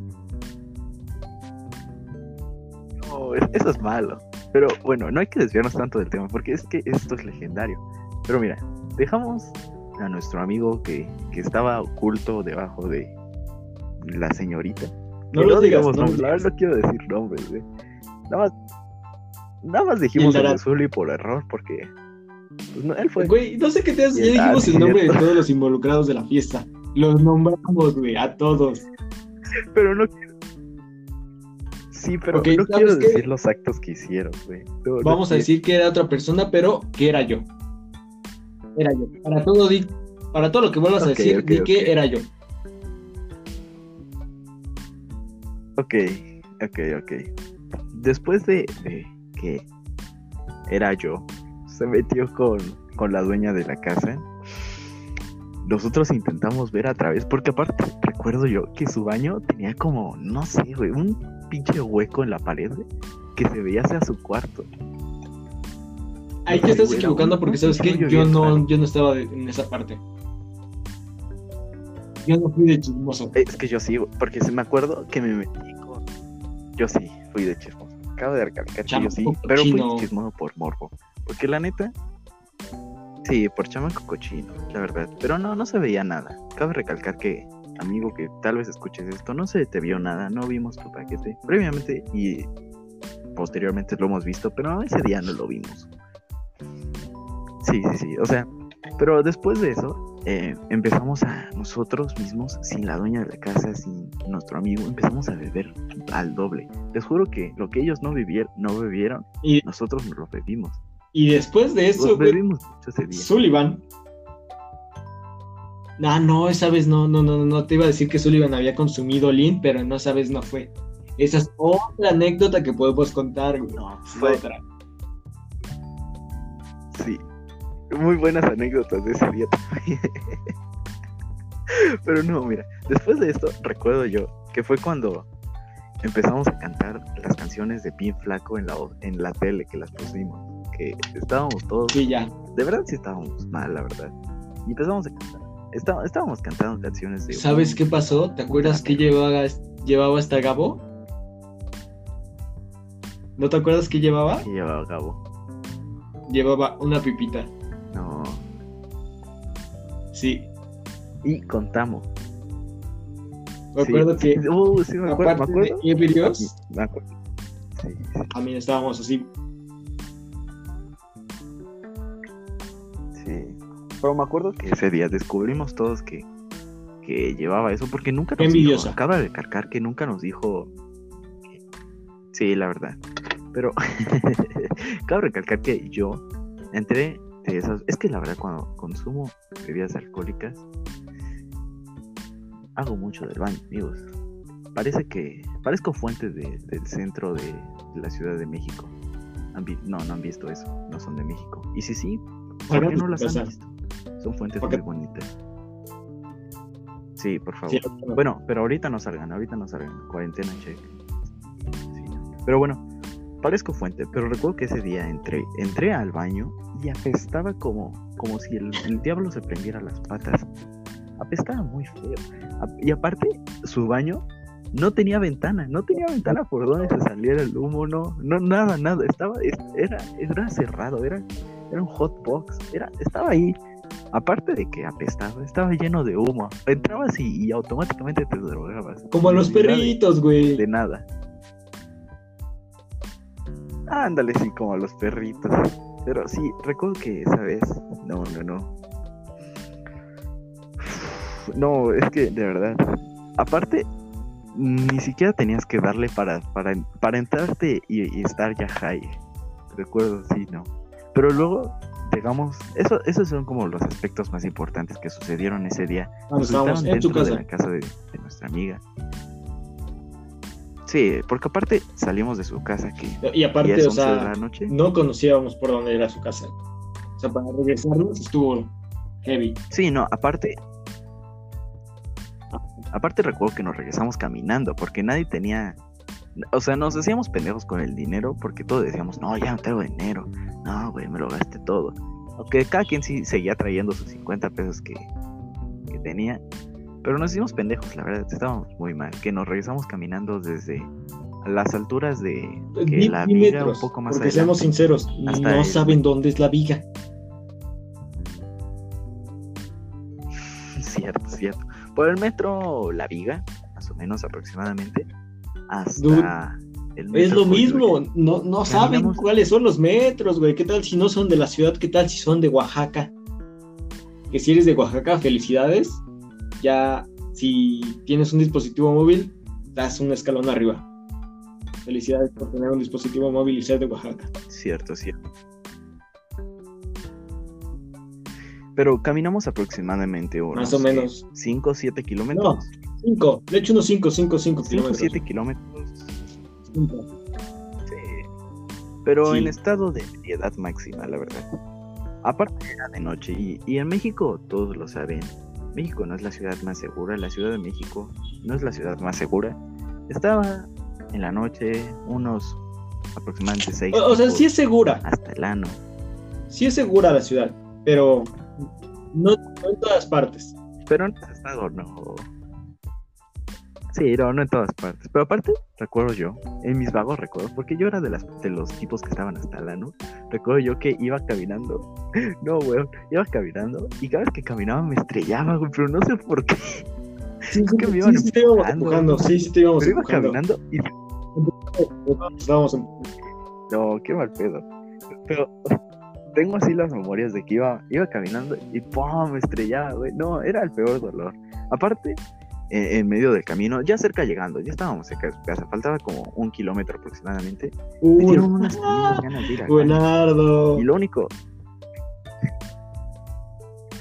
No, es- eso es malo. Pero bueno, no hay que desviarnos tanto del tema, porque es que esto es legendario. Pero mira, dejamos a nuestro amigo que, que estaba oculto debajo de la señorita. No lo digas, digamos no digas. verdad no quiero decir nombres, güey. Nada más, nada más dijimos el Zully por error, porque pues, no, él fue. Güey, no sé qué te. Y Ya ah, dijimos sí, el nombre de todos los involucrados de la fiesta. Los nombramos, güey, a todos. Pero no quiero. Sí, pero no ¿sabes quiero qué? decir los actos que hicieron, güey. No, no Vamos a decir que era otra persona, pero que era yo. Era yo. Para todo, di, para todo lo que vuelvas a decir, di que era yo. Ok, ok, ok. Después de, de que era yo, se metió con, con la dueña de la casa. Nosotros intentamos ver a través, porque aparte recuerdo yo que su baño tenía como, no sé, güey, un pinche hueco en la pared güey, que se veía hacia su cuarto. Ahí te estás equivocando porque sabes que yo no, yo no estaba de- en esa parte. Yo no fui de chismoso. Es que yo sí, porque se me acuerdo que me metí con. Yo sí, fui de chismoso. Acabo de recalcar que yo sí, pero fui chismoso por morbo. Porque la neta. Sí, por chamaco cochino, la verdad. Pero no, no se veía nada. Cabe recalcar que, amigo, que tal vez escuches esto, no se te vio nada, no vimos tu paquete. Previamente y posteriormente lo hemos visto, pero ese día no lo vimos. Sí, sí, sí. O sea, pero después de eso, eh, empezamos a nosotros mismos, sin la dueña de la casa, sin nuestro amigo, empezamos a beber al doble. Les juro que lo que ellos no vivieron, no bebieron, Y, nosotros nos lo bebimos. y después de eso, bebimos mucho ese día. Sullivan. Ah, no, esa vez no, no, no, no. Te iba a decir que Sullivan había consumido Lean, pero no, esa vez no fue. Esa es otra anécdota que podemos contar, güey. No, fue- Otra. Sí. Muy buenas anécdotas de ese día también. Pero no, mira, después de esto, recuerdo yo que fue cuando empezamos a cantar las canciones de Pin Flaco en la, en la tele que las pusimos. Que estábamos todos Sí, ya. De verdad sí estábamos mal, la verdad. Y empezamos a cantar. Está- estábamos cantando canciones de... ¿Sabes qué pasó? ¿Te acuerdas que llevaba, llevaba hasta Gabo? ¿No te acuerdas qué llevaba? que llevaba Gabo? Llevaba una pipita. No. Sí. Y contamos. Me acuerdo sí, que, uh, sí, me acuerdo, aparte me acuerdo. de Me acuerdo. Sí, también estábamos así. sí. Pero me acuerdo que ese día descubrimos todos que, que llevaba eso porque nunca nos envidiosa. dijo. Acaba de recalcar que nunca nos dijo. Sí, la verdad. Pero cabe recalcar que yo entré Es que la verdad, cuando consumo bebidas alcohólicas, hago mucho del baño, amigos. Parece que. Parezco fuente de- del centro de, de la Ciudad de México. No, no han visto eso. No son de México. Y si sí, ¿por qué no su las han visto? Son fuentes muy bonitas. Sí, por favor. Sí, Bueno, pero ahorita no salgan, ahorita no salgan. Cuarentena, check. Sí. Pero bueno, parezco fuente, pero recuerdo que ese día entré, entré al baño y apestaba como, como si el, el diablo se prendiera las patas. Apestaba muy feo. Y aparte, su baño no tenía ventana, no tenía ventana por donde se saliera el humo, no, no, nada, nada. Estaba, es- era, era cerrado, era, era un hot box, era, estaba ahí. Aparte de que apestaba, estaba lleno de humo. Entrabas y, y automáticamente te drogabas. Como a los perritos, güey. de nada. Ándale, sí, como a los perritos. Pero sí, recuerdo que esa vez. No, no, no. No, es que de verdad. Aparte, ni siquiera tenías que darle para, para, para entrarte y, y estar ya high. Recuerdo, sí, no. Pero luego, digamos, eso, esos son como los aspectos más importantes que sucedieron ese día. Nos estábamos en de la casa de, de nuestra amiga. Sí, porque aparte salimos de su casa que Y aparte, o 11 de sea, no conocíamos por dónde era su casa. O sea, para regresarnos estuvo heavy. Sí, no, aparte. Aparte recuerdo que nos regresamos caminando porque nadie tenía... O sea, nos hacíamos pendejos con el dinero porque todos decíamos, no, ya no tengo dinero. No, güey, me lo gasté todo. Aunque cada quien sí seguía trayendo sus 50 pesos que, que tenía. Pero nos hicimos pendejos, la verdad, estábamos muy mal. Que nos regresamos caminando desde las alturas de Pues, que Ni- la viga metros, un poco más porque adelante. seamos sinceros, no el- saben dónde es la viga. Cierto, cierto. Por el metro La Viga, más o menos aproximadamente, hasta Dude, el Es metro lo mismo, no, no saben cuáles son los metros, güey. ¿Qué tal si no son de la ciudad? ¿Qué tal si son de Oaxaca? Que si eres de Oaxaca, felicidades. Ya, si tienes un dispositivo móvil, das un escalón arriba. Felicidades por tener un dispositivo móvil y ser de Oaxaca. Cierto, cierto. Pero caminamos aproximadamente unos Más o menos. 5 o 7 kilómetros. Cinco, de hecho unos 5, 5, 5 5 o kilómetros. 7 kilómetros. Cinco. Sí. Pero Sí. en estado de ebriedad máxima, la verdad. Aparte era de noche y, y en México todos lo saben. México no es la ciudad más segura, la Ciudad de México no es la ciudad más segura. Estaba en la noche unos aproximadamente 6 O, o sea, sí es segura, hasta el ano. sí es segura la ciudad, pero no, no en todas partes. Pero en estado no. Sí, no, no en todas partes. Pero aparte, recuerdo yo, en mis vagos recuerdos, porque yo era de, las, de los tipos que estaban hasta el ano, recuerdo yo que iba caminando. No, weón, iba caminando y cada vez que caminaba me estrellaba, güey, pero no sé por qué. Sí, que me iban sí, sí te íbamos empujando. empujando, sí, sí te íbamos Pero iba caminando y Estábamos en- No, qué mal pedo. Pero tengo así las memorias de que iba, iba caminando y ¡pum! me estrellaba, güey. No, era el peor dolor. Aparte, eh, en medio del camino, ya cerca llegando, ya estábamos cerca de su casa, faltaba como un kilómetro aproximadamente. Me Uy, dieron unas ganas de ir baño. Buenardo. Y lo único.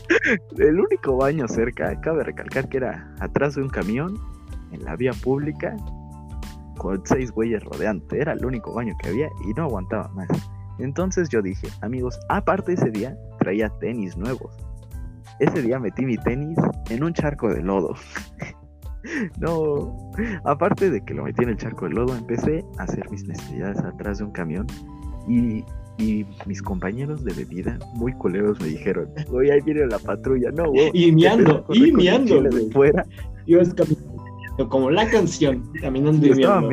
El único baño cerca, cabe recalcar que era atrás de un camión, en la vía pública, con seis güeyes rodeando. Era el único baño que había y no aguantaba más. Entonces yo dije, amigos, aparte ese día traía tenis nuevos. Ese día metí mi tenis en un charco de lodo. no, aparte de que lo metí en el charco de lodo, empecé a hacer mis necesidades atrás de un camión y, y mis compañeros de bebida, muy culeros, me dijeron, oye, ahí viene la patrulla, no, güey. Y miando, y miando, güey. fuera. Ibas caminando como la canción, caminando y miando.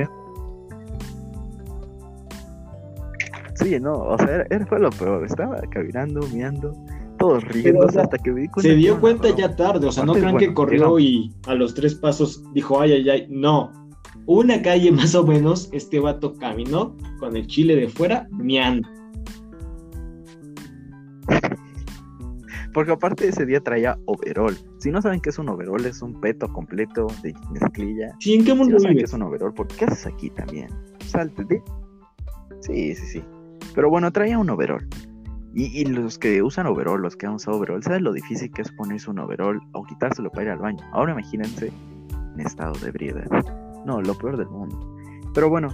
Sí, no, o sea, era, era- fue lo peor. Estaba caminando, meando, todos o sea, hasta que me di cuenta. Se dio cuenta ya tarde, o sea, no crean que corrió y a los tres pasos dijo, ay, ay, ay, no. Una calle más o menos, este vato caminó con el chile de fuera, miando. Porque aparte ese día traía overall. Si no saben qué es un overall, es un peto completo de mezclilla. Sí, ¿en qué Si mundo no saben qué es un overall, ¿por qué haces aquí también? Salte. Sí, sí, sí. Pero bueno, traía un overall. Y, y los que usan overall, los que han usado overall, ¿saben lo difícil que es ponerse un overall o quitárselo para ir al baño? Ahora imagínense en estado de ebriedad. No, lo peor del mundo. Pero bueno,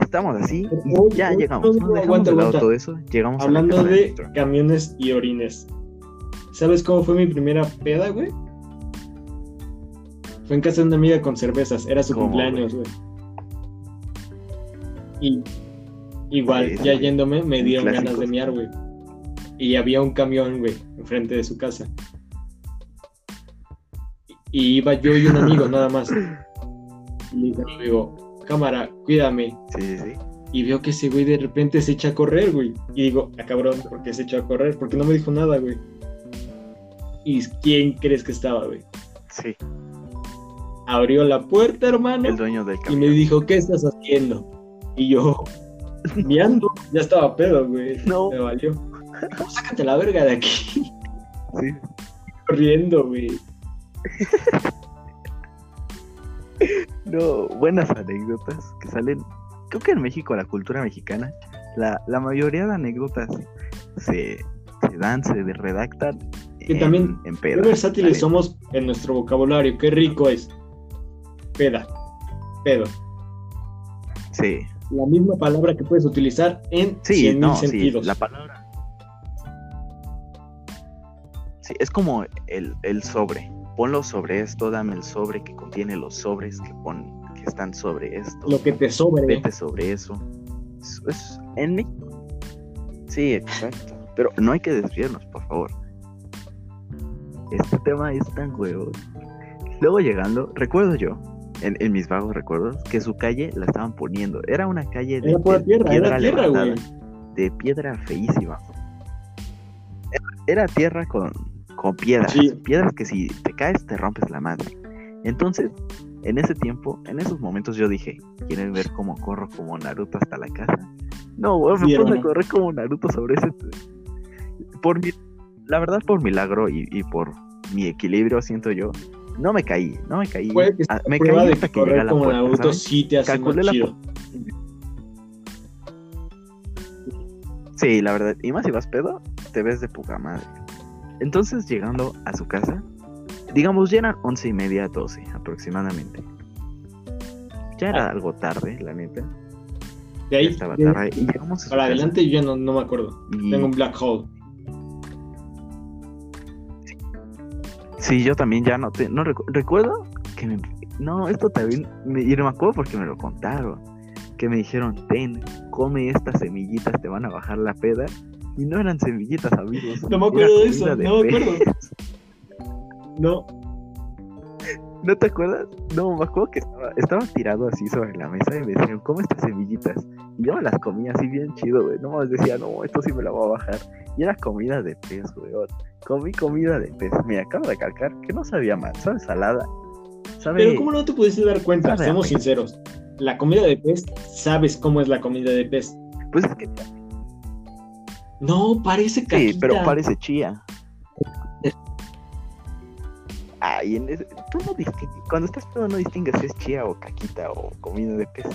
estamos así y ya llegamos. no, aguanta, de lado todo eso. Llegamos a Hablando la de amigo. camiones y orines. ¿Sabes cómo fue mi primera peda, güey? Fue en casa de una amiga con cervezas. Era su ¿Cómo, cumpleaños, güey. Y igual, Sí, ya yéndome, me dieron ganas de miar, güey. Y había un camión, güey, enfrente de su casa. Y iba yo y un amigo, nada más. Y le amigo, cámara, cuídame. Sí, sí, sí. Y veo que ese güey de repente se echa a correr, güey. Y digo, ah, cabrón, ¿por qué se echó a correr? Porque no me dijo nada, güey. ¿Y quién crees que estaba, güey? Sí, Abrió la puerta, hermano, el dueño del y me camión. dijo, ¿qué estás haciendo? Y yo, miando, ya estaba pedo, güey. No. Me valió. Sácate la verga de aquí. Sí. Corriendo, güey. No, buenas anécdotas que salen. Creo que en México, la cultura mexicana, la, la mayoría de anécdotas se, se dan, se redactan Que en, también, en Qué pedas. versátiles somos en nuestro vocabulario. Qué rico es. Peda. Pedo. Sí, La misma palabra que puedes utilizar en sí, no, sí, sentidos. la palabra. Sí, es como el, el sobre. ponlo sobre esto, dame el sobre que contiene los sobres que, pon, que están sobre esto. Lo que te sobre. Vete sobre eso. Es, es en mí. Sí, exacto. Pero no hay que desviarnos, por favor. Este tema es tan huevo. Luego llegando, recuerdo yo, en, en mis vagos recuerdos, que su calle la estaban poniendo. Era una calle de, Era pura de tierra, era tierra, levantada, güey. de piedra feísima. Era, era tierra con, con piedras. Sí. Piedras que si te caes te rompes la madre. Entonces, en ese tiempo, en esos momentos yo dije, ¿quieren ver cómo corro como Naruto hasta la casa? No, güey, me Sí, puse a correr como Naruto sobre ese... Por mi... La verdad, por milagro y, y por mi equilibrio, siento yo, no me caí, no me caí. Ah, me caí de hasta que llegué a la como puerta, sí te hace Calculé la chido. Sí, la verdad. Y más si vas pedo, te ves de poca madre. Entonces, llegando a su casa, digamos, ya eran once y media, doce aproximadamente. Ya era Ah. algo tarde, la neta. De Ya ahí estaba de- tarde. Y llegamos a su para casa adelante yo no, no me acuerdo. y- Tengo un black hole. Sí, yo también ya no te... No recu- recuerdo que me... No, esto también... Me... Y no me acuerdo porque me lo contaron. Que me dijeron, ten, come estas semillitas, te van a bajar la peda. Y no eran semillitas, amigos. No me acuerdo de eso, no me acuerdo. No, ¿No te acuerdas? No, me acuerdo que estaba, estaba tirado así sobre la mesa y me decían, come estas semillitas. Y yo me las comía así bien chido, güey. No más decía, no, esto sí me la voy a bajar. Y era comida de pez, güey. Comí comida de pez. Me acabo de calcar que no sabía mal. Sabe salada. Sabe... pero ¿cómo no te pudiste dar cuenta? Seamos sinceros. La comida de pez, sabes cómo es la comida de pez. Pues es que No, parece caquita. sí, pero parece chía. Ay, en ese- tú no distingues. Cuando estás pedo no distingues si es chía o caquita o comida de pez.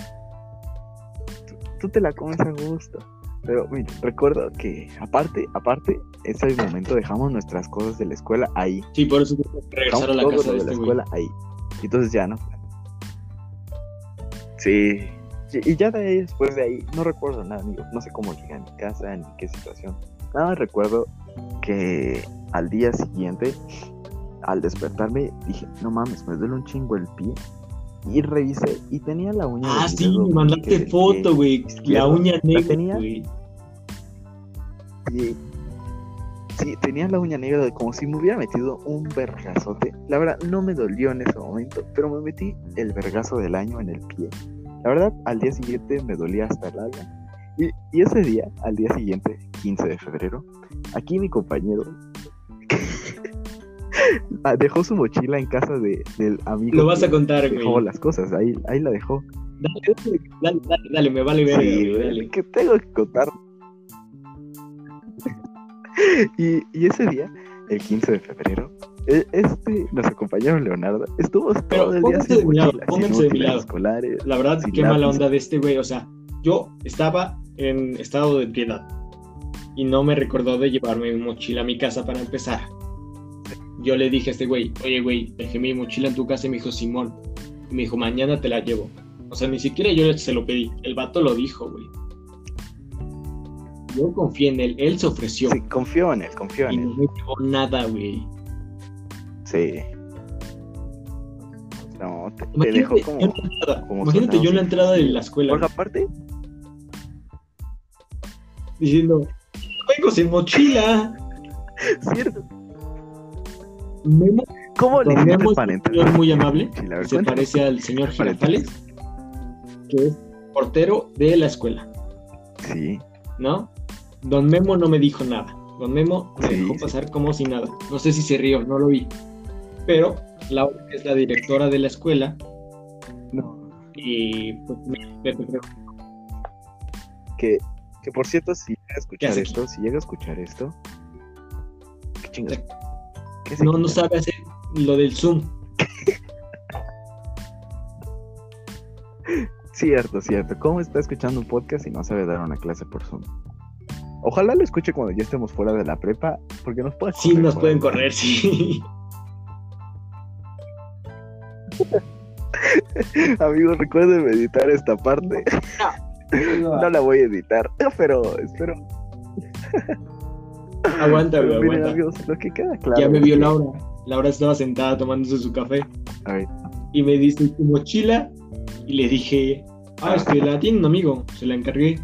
Tú, tú te la comes a gusto. Pero mira, recuerdo que aparte, aparte, ese momento dejamos nuestras cosas de la escuela ahí. Sí, por eso tuve que regresar a la casa de de la este güey. escuela ahí. Y entonces ya no. Sí. Y ya de ahí, después de ahí, no recuerdo nada, amigo. No sé cómo llegué a mi casa ni qué situación. Nada recuerdo que al día siguiente, al despertarme, dije, no mames, me duele un chingo el pie. Y revisé y tenía la uña. Ah, sí, me mandaste foto, güey. La uña negra, tenía? güey. Y- Sí, tenía la uña negra de como si me hubiera metido un vergazote. La verdad, no me dolió en ese momento, pero me metí el vergazo del año en el pie. La verdad, al día siguiente me dolía hasta el alma. Y, y ese día, al día siguiente, 15 de febrero, aquí mi compañero ah, dejó su mochila en casa de, del amigo. Lo vas a contar, Dejó güey. las cosas, ahí, ahí la dejó. Dale, dale, dale, dale, me vale ver, Sí, dale. que tengo que contar. y, y ese día, el 15 de febrero, e- este, nuestro compañero Leonardo, estuvo todo el día sin de mochilas, pónganse de mi lado. escolares. La verdad, qué mala onda de este güey. O sea, yo estaba en estado de piedad y no me recordó de llevarme mi mochila a mi casa para empezar. Yo le dije a este güey, oye, güey, dejé mi mochila en tu casa y me dijo, Simón. Y me dijo, mañana te la llevo. O sea, ni siquiera yo se lo pedí. El vato lo dijo, güey. Yo confié en él. Él se ofreció Sí, confío en él, confío y en no él. me llevó nada, güey. Sí. No, te, te dejó como... la imagínate sonado, yo en la entrada de la escuela Porque aparte, diciendo, vengo sin mochila. cierto. Memo ¿Cómo le Don hiciste Memo es para un entrar? señor muy amable. Se parece al señor. Girafales, que es portero de la escuela, Sí, ¿no? Don Memo no me dijo nada. Don Memo me Sí, dejó sí. pasar como si nada. No sé si se rió, no lo vi. Pero Laura, que es la directora de la escuela, no. y pues me, Que, que por cierto, si llega a escuchar esto, si llega a escuchar esto, qué chingas. ¿Qué se no, no sabe hacer lo del Zoom. Cierto, cierto. ¿Cómo está escuchando un podcast y no sabe dar una clase por Zoom? Ojalá lo escuche cuando ya estemos fuera de la prepa, porque nos pueden Sí, nos pueden correr, sí. Amigos, recuerden editar esta parte. No la voy a editar, pero espero. Aguanta, güey, Pero miren, aguanta. amigos, lo que queda claro. Ya me vio Laura. Laura estaba sentada tomándose su café A ver, y me dice tu mochila y le dije, ah, es que la tiene un amigo, se la encargué.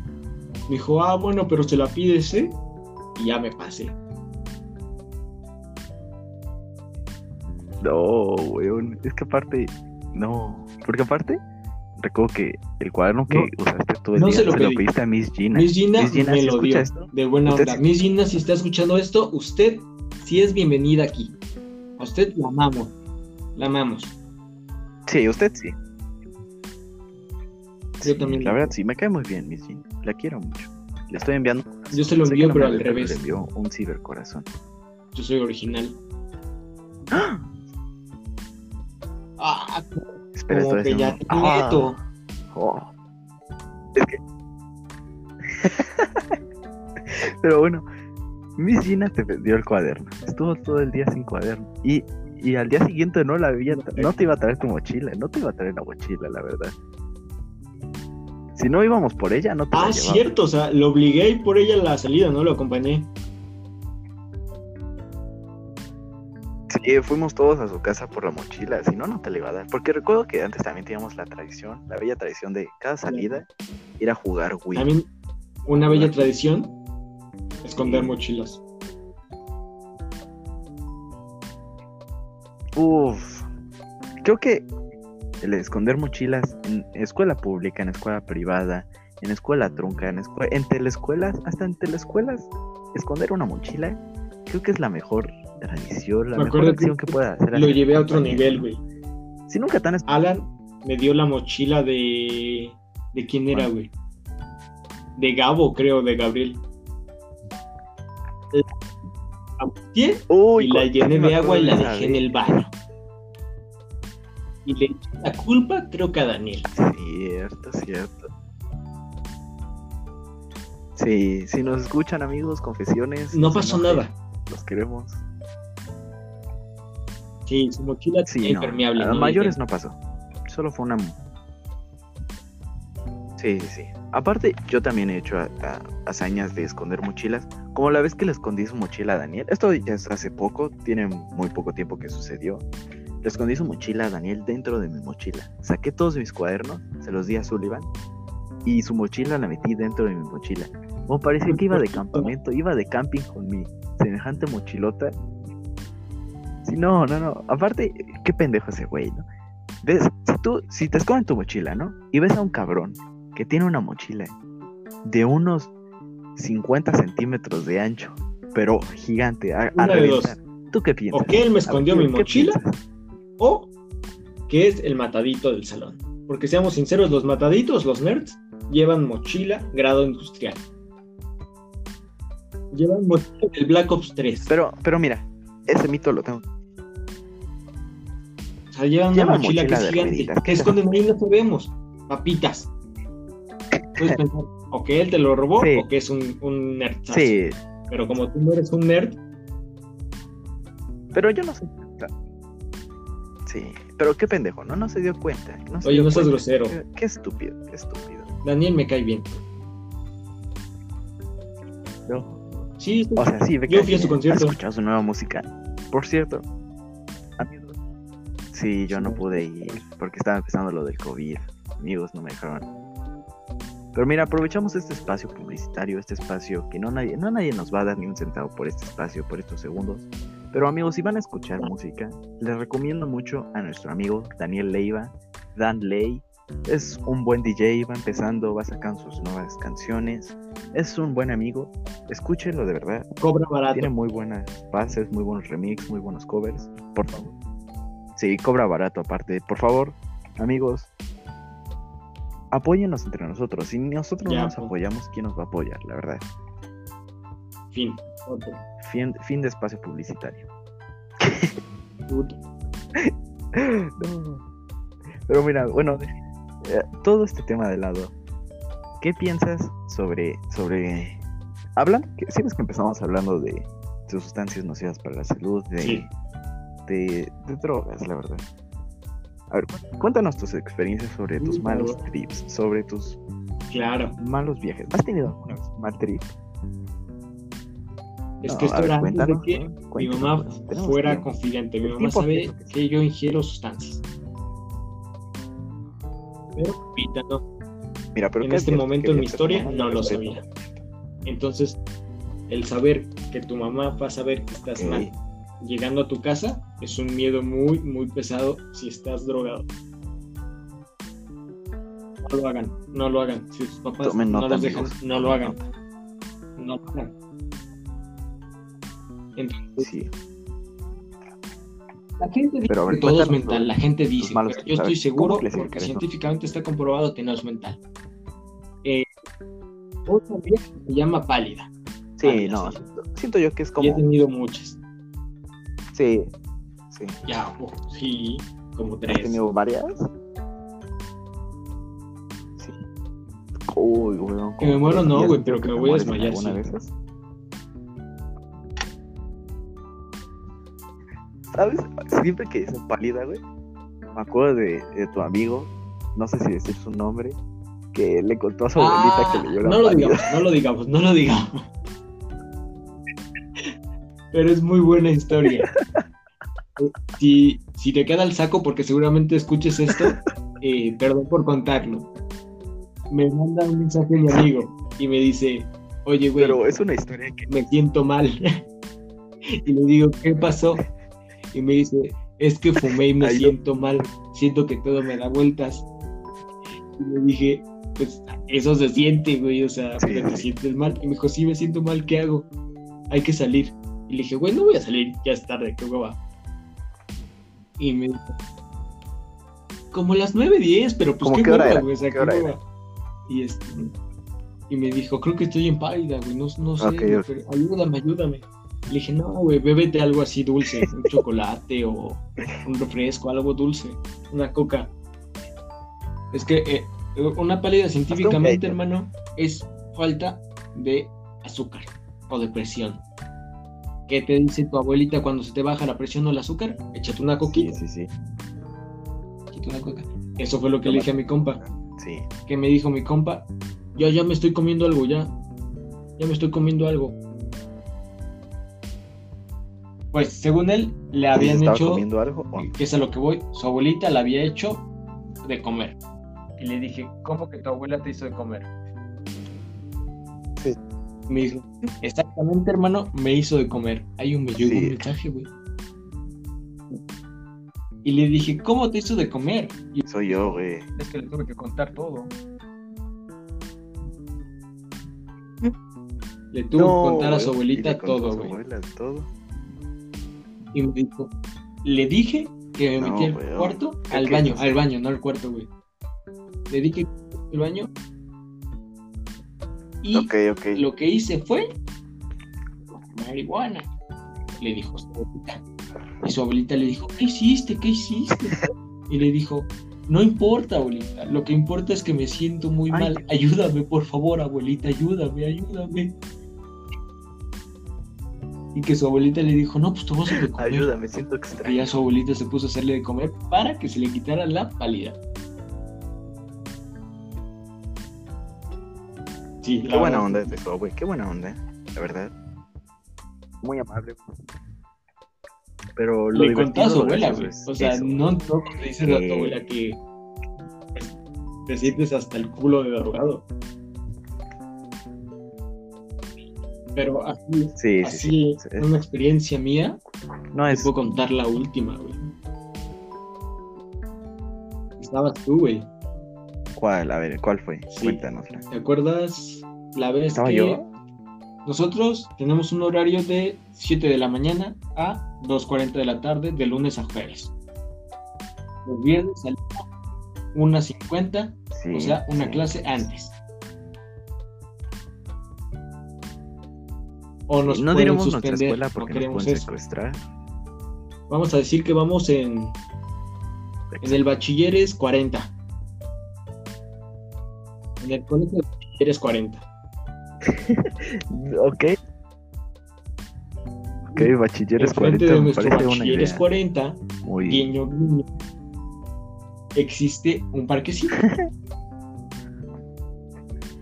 Me dijo, ah, bueno, pero se la pides, ¿eh? Y ya me pasé. no, weón. Es que aparte, no. Porque aparte, recuerdo que el cuaderno que No, usaste tú el no día se lo se lo pediste a Miss Gina. Miss Gina, Miss Gina, me ¿sí lo dio esto? de buena onda. sí- Miss Gina, si está escuchando esto, usted sí es bienvenida aquí. A usted la amamos. La amamos. Sí, usted sí. Yo Sí, también. La verdad, sí, me cae muy bien, Miss Gina. La quiero mucho. Le estoy enviando. Yo se lo envío, pero al revés. Le envió un cibercorazón. Yo soy original. Ah, Espera, como. Ah, Nieto. oh. Es que. Pero bueno, Miss Gina te dio el cuaderno. Estuvo todo el día sin cuaderno. Y, y al día siguiente no la había, no te iba a traer tu mochila, no te iba a traer la mochila, la verdad. Si no íbamos por ella, no te la Ah, llevaba. cierto, o sea, lo obligué a ir por ella a la salida, ¿no? Lo acompañé. Sí, fuimos todos a su casa por la mochila, si no, no te la iba a dar. Porque recuerdo que antes también teníamos la tradición, la bella tradición de cada salida ir a jugar Wii. También una bella tradición, esconder Sí. mochilas. Uf, creo que el esconder mochilas en escuela pública, en escuela privada, en escuela trunca, en, escue- en teleescuelas, hasta en teleescuelas, esconder una mochila, creo que es la mejor la Me mejor acuerdo acción que que pueda hacer. Lo llevé a otro nivel, güey. Si nunca tan Alan me dio la mochila de. ¿De quién era, güey? De Gabo, creo, de Gabriel. La Uy, y la llené de agua y la dejé en el baño. Y le eché la culpa, creo que a Daniel. Cierto, cierto. Sí, si nos escuchan amigos, confesiones. No pasó nada. Los queremos. Sí, su mochila Sí, tenía no, impermeable. a mayores no pasó. Solo fue una. Sí, sí, sí. Aparte, yo también he hecho a- a- hazañas de esconder mochilas. Como la vez que le escondí su mochila a Daniel. Esto ya es hace poco, tiene muy poco tiempo que sucedió. Le escondí su mochila a Daniel dentro de mi mochila. Saqué todos mis cuadernos, se los di a Sullivan. Y su mochila la metí dentro de mi mochila. Como parecía que iba de campamento, iba de camping con mi semejante mochilota. Sí, no, no, no. Aparte, qué pendejo ese güey, ¿no? Ves, si tú, si te esconden tu mochila, ¿no? Y ves a un cabrón que tiene una mochila de unos 50 centímetros de ancho, pero gigante, a, a Una de dos. reventar. ¿Tú qué piensas? O que él me ver, escondió ¿qué- mi mochila, piensas? o que es el matadito del salón. Porque seamos sinceros, los mataditos, los nerds, llevan mochila grado industrial. Llevan mochila del Black Ops 3. Pero, pero mira, ese mito lo tengo. O sea, llevan una mochila, que es gigante. rueditas, que ¿qué esconden ahí? No sabemos. Papitas. Puedes pensar, o que él te lo robó, Sí. o que es un, un nerd. Sí, Pero como tú no eres un nerd, pero yo no sé. Sí, pero qué pendejo, ¿no? No se dio cuenta. No se oye, dio no seas cuenta. grosero. Qué, qué estúpido, qué estúpido. Daniel me cae bien. No. Sí. O sea, sí, me Yo fui a su concierto. ¿Has escuchado su nueva música? Por cierto. Sí, yo no pude ir porque estaba empezando lo del COVID. Amigos, no me dejaron. Pero mira, aprovechamos este espacio publicitario, este espacio que no nadie, no nadie nos va a dar ni un centavo por este espacio, por estos segundos. Pero amigos, si van a escuchar música, les recomiendo mucho a nuestro amigo Daniel Leiva, Dan Ley. Es un buen DJ, va empezando, va sacando sus nuevas canciones. Es un buen amigo, escúchenlo de verdad. cobra barato. Tiene muy buenas bases, muy buenos remix, muy buenos covers. Por favor. Sí, cobra barato aparte. Por favor, amigos, apóyennos entre nosotros. Si nosotros Ya, no nos pues. apoyamos, ¿quién nos va a apoyar? La verdad. Fin. Otro. Fin, fin de espacio publicitario. No. Pero mira, bueno, eh, todo este tema de lado, ¿qué piensas sobre, sobre, hablan, que siempre que empezamos hablando de, de sustancias nocivas para la salud, de, Sí. De, de drogas, la verdad. A ver, cu- cuéntanos tus experiencias sobre tus malos trips, sobre tus Claro. malos viajes. ¿Has tenido alguna vez mal trip? Es No, que esto ver, era antes de que ¿no? mi mamá pues, fuera tiempo. confidente. Mi mamá sabe que que yo ingiero sustancias. Pero no. Mira, pero en ¿qué este momento ¿Qué en mi historia no lo sabía. Entonces, el saber que tu mamá va a saber que estás mal llegando a tu casa es un miedo muy, muy pesado si estás drogado. No lo hagan, no lo hagan. Si sus papás Tomen no los dejan, no lo hagan. No lo hagan. Entonces, Sí, la gente dice ver, que todo es mental, la gente dice, pero yo estoy seguro ¿cómo clasificar porque científicamente está comprobado que no es mental. Eh, otra vieja se llama pálida. sí, no. sí. Siento yo que es Y he como. tenido muchas. Sí, sí. Ya, uf, sí, como ¿Has tres. tenido varias? Sí. Uy, weón. Que me muero, no, güey, pero que me voy a desmayar, sí. esas. ¿Sabes? Siempre que dicen pálida, güey, me acuerdo de, de tu amigo, no sé si decir su nombre, que le contó a su abuelita Ah, que le dio la no lo digamos, no lo digamos, no lo digamos. Pero es muy buena historia. Si, si te queda el saco, porque seguramente escuches esto, eh, perdón por contarlo. Me manda un mensaje mi amigo y me dice, oye, güey, Pero es una historia que me siento mal. y le digo, ¿qué pasó? Y me dice, es que fumé y me Ay, no. siento mal, siento que todo me da vueltas. Y le dije, pues eso se siente, güey, o sea, Sí, pero te sí. sientes mal. Y me dijo, sí, me siento mal, ¿qué hago? Hay que salir. Y le dije, güey, no voy a salir, ya es tarde, qué hueva. Y me dijo, como las 9.10, pero pues ¿Cómo qué qué hora hueva, era? güey, o sea, ¿Qué qué hora hueva. era? Y este, y me dijo, creo que estoy en pálida, güey, no, no sé, pero ayúdame, ayúdame. Le dije, no, güey, bébete algo así dulce, un chocolate o un refresco, algo dulce, una coca. Es que eh, una pálida científicamente, hermano, es falta de azúcar o de presión. ¿Qué te dice tu abuelita cuando se te baja la presión o el azúcar? Échate una Sí, coquita, sí, sí. échate una coca. Eso fue lo que le dije a mi compa. Sí. que me dijo mi compa, ya, ya me estoy comiendo algo, ya. Ya me estoy comiendo algo. Pues según él, le ¿Sí habían hecho, comiendo algo? o que es a lo que voy, su abuelita le había hecho de comer. Y le dije, ¿cómo que tu abuela te hizo de comer? Me dijo, exactamente, hermano, me hizo de comer. Ahí un me llegó Sí. un mensaje, güey. Y le dije, ¿cómo te hizo de comer? Y Soy yo, güey. es que le tuve que contar todo. Le tuve que contar a su abuelita le todo, güey. todo. Y me dijo, le dije que me No, metí al cuarto, ¿qué al baño, al baño, no al cuarto, güey. Le dije al baño. Y lo que hice fue marihuana. Le dijo su abuelita. Y su abuelita le dijo, ¿qué hiciste? ¿Qué hiciste? Y le dijo, no importa, abuelita. Lo que importa es que me siento muy Ay. mal. Ayúdame, por favor, abuelita, ayúdame, ayúdame. Y que su abuelita le dijo, no, pues te vas a de comer. Ayúdame, siento Y extraño. ya su abuelita se puso a hacerle de comer para que se le quitara la pálida. Sí, Qué buena onda es eso, güey. Qué buena onda, la verdad. Muy amable. Pero lo Le contó a su abuela, güey. O sea, eso. no, no le dices a tu Eh. abuela que pues, te sientes hasta el culo de drogado. Pero así, Sí, sí, así sí. sí. una experiencia mía, No te es. puedo contar la última, güey. Estabas tú, güey. ¿Cuál? A ver, ¿cuál fue? Sí. Cuéntanosla. ¿Te acuerdas la vez ¿Estaba que yo? nosotros tenemos un horario de 7 de la mañana a 2.40 de la tarde de lunes a jueves? Los viernes salimos 1.50, Sí. o sea, una sí. clase antes. O nos no pueden diremos nuestra suspender, escuela no porque nos queremos pueden eso. secuestrar. Vamos a decir que vamos en, en el bachilleres 40. En el colegio de bachilleres 40. Ok. Ok, bachilleres Enfrente 40 de nuestro bachilleres idea 40, muy... guiño, guiño, existe un parquecito.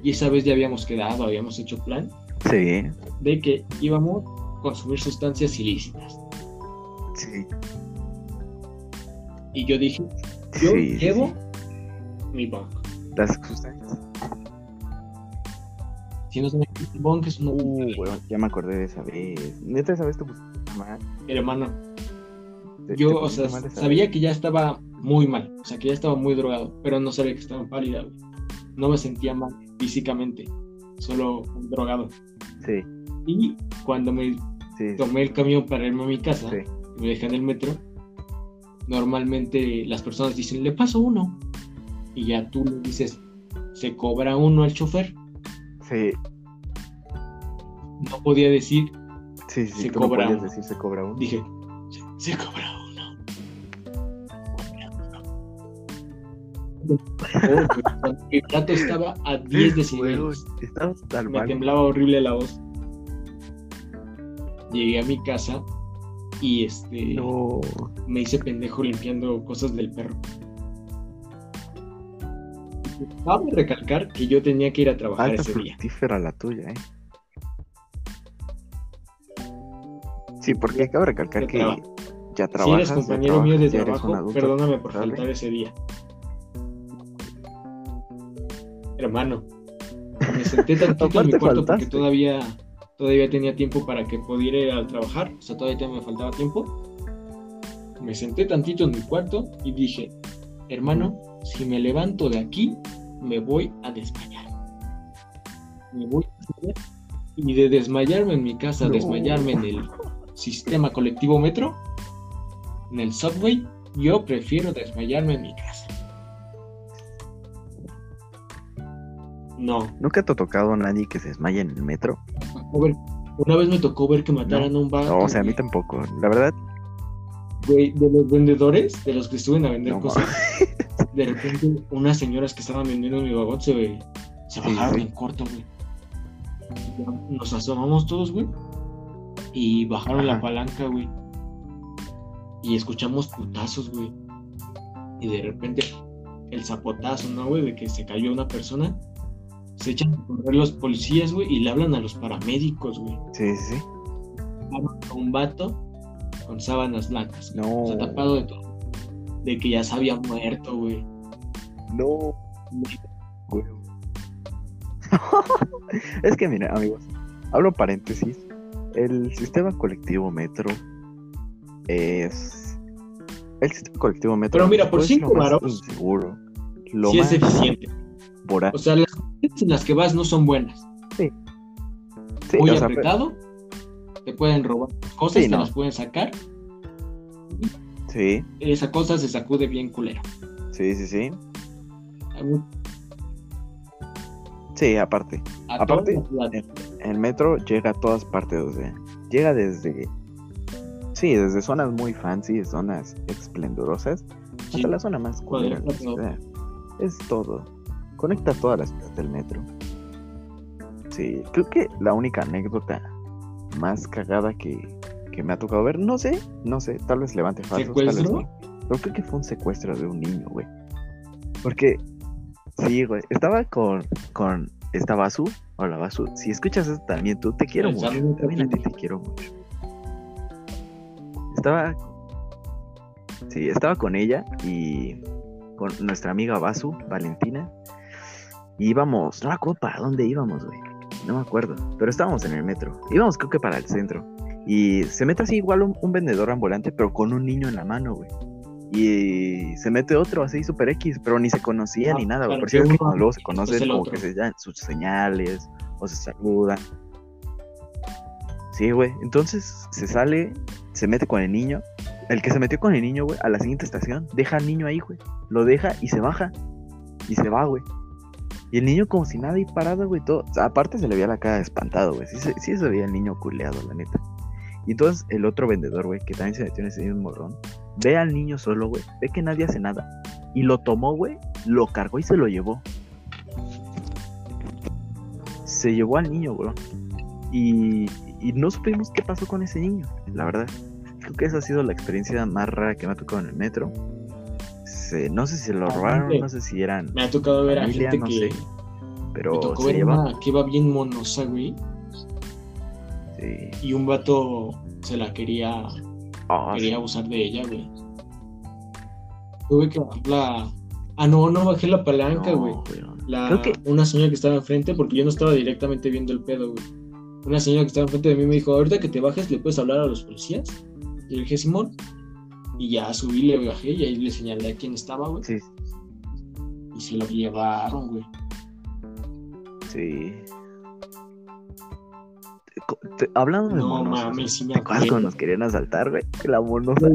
y esa vez ya habíamos quedado, habíamos hecho plan Sí, de que íbamos consumir sustancias ilícitas. Sí. Y yo dije, yo Sí, llevo sí. mi bong. Las sustancias. Es Uh, weón, ya me acordé de esa vez. Neta, esa vez te pusiste mal. Hermano, Te- te yo, o sea, sabía vez. que ya estaba muy mal, o sea, que ya estaba muy drogado, pero no sabía que estaba pálida, güey. No me sentía mal físicamente, solo drogado. Sí, Y cuando me sí. tomé el camión para irme a mi casa, Sí. y me dejé en el metro, normalmente las personas dicen, le paso uno. Y ya tú le dices, se cobra uno al chofer. Sí, No podía decir, sí, sí. Se tú no cobra podías uno. decir se cobra uno. dije, se, se cobra uno. Mi plato estaba a 10 decibeles. Weón, Estabas tan Me mal. temblaba horrible la voz. Llegué a mi casa y este No. me hice pendejo limpiando cosas del perro. Cabe recalcar que yo tenía que ir a trabajar Alta ese día. fructífera la tuya, eh. Sí, porque cabe recalcar que ya Si trabajas. eres ya compañero mío de eres trabajo, adulto perdóname por faltar ese día. Hermano, me senté tantito en mi cuarto porque faltaste. todavía, todavía tenía tiempo para que pudiera ir a trabajar, o sea, todavía me faltaba tiempo. Me senté tantito en mi cuarto y dije, hermano, si me levanto de aquí, me voy a desmayar. Me voy a desmayar. Y de desmayarme en mi casa, No. desmayarme en el sistema colectivo metro, en el subway, yo prefiero desmayarme en mi casa. No. ¿Nunca te ha tocado a nadie que se desmaye en el metro? A ver, una vez me tocó ver que mataran a un vato. No, o sea, a mí tampoco. La verdad, Güey, de los vendedores, de los que estuven a vender No, cosas, de repente unas señoras que estaban vendiendo en mi vagón se, bajaron en corto, güey. Nos asomamos todos, güey. Y bajaron la palanca, güey. Y escuchamos putazos, güey. Y de repente el zapotazo, ¿no, güey? De que se cayó una persona. Se echan a correr los policías, güey, y le hablan a los paramédicos, güey. sí, sí, sí. Un vato con sábanas blancas. No. O sea, tapado de todo. De que ya se había muerto, güey. No. Güey. es que mira, amigos, hablo paréntesis. El sistema colectivo metro es. El sistema colectivo metro. Pero mira, por cinco varos, Inseguro. Lo Sí más es eficiente. voraz. O sea, las cosas en las que vas no son buenas. Sí, Muy sea, apretado. Te pueden robar cosas, Sí, te no. las pueden sacar. Sí, Esa cosa se sacude bien culero. sí, sí, sí. Sí, aparte. a Aparte, ciudad. El metro llega a todas partes, o sea, llega desde. Sí, desde zonas muy fancy, zonas esplendorosas, Sí. hasta la zona más culera de la Cuadrículo. ciudad. Es todo. Conecta todas las ciudades del metro. Sí, creo que la única anécdota más cagada que, que me ha tocado ver, no sé, no sé, tal vez levante falsos, tal vez ¿Secuestro? no. Creo que fue un secuestro de un niño, güey. Porque, sí, güey, estaba con, con esta Basu. Hola, Basu. Si escuchas esto también, tú te quiero mucho. También a ti te quiero mucho. Estaba. Sí, estaba con ella y con nuestra amiga Basu, Valentina. Y íbamos, no me acuerdo para dónde íbamos, güey. No me acuerdo. Pero estábamos en el metro. Íbamos, creo que para el centro. Y se mete así igual un, un vendedor ambulante, pero con un niño en la mano, güey. Y se mete otro así super X, pero ni se conocía Ah, ni nada, güey. Por cierto, que luego se y conocen, como otro. que se dan sus señales o se saludan. Sí, güey. Entonces se sale, se mete con el niño. El que se metió con el niño, güey, a la siguiente estación, deja al niño ahí, güey. Lo deja y se baja. Y se va, güey. Y el niño como si nada ahí parado, güey. Todo. o sea, aparte se le veía la cara espantado, güey. Sí, sí se veía el niño culeado, la neta. Y entonces el otro vendedor, güey, que también se metió en ese mismo morrón, ve al niño solo, güey. Ve que nadie hace nada. Y lo tomó, güey. Lo cargó y se lo llevó. Se llevó al niño, güey. Y, y no supimos qué pasó con ese niño, la verdad. Creo que esa ha sido la experiencia más rara que me ha tocado en el metro. Se- no sé si se lo robaron, no sé si eran. Me ha tocado ver a gente no que. sé, Pero me tocó se ver lleva. una que iba bien monosa, güey. Sí, y un vato se la quería, Ah, quería sí. abusar de ella, güey. Tuve que bajar la... Ah, no, no bajé la palanca, No, güey. La, Creo que Una señora que estaba enfrente, porque yo no estaba directamente viendo el pedo, güey. Una señora que estaba enfrente de mí me dijo, ahorita que te bajes, ¿le puedes hablar a los policías? Y le dije, Simón. Y ya subí, le bajé y ahí le señalé a quién estaba, güey. sí, Y se lo llevaron, güey. sí. Te- hablando de No monos, sí me ¿te acuerdas cuando acuerdo. nos querían asaltar, güey? La monosa.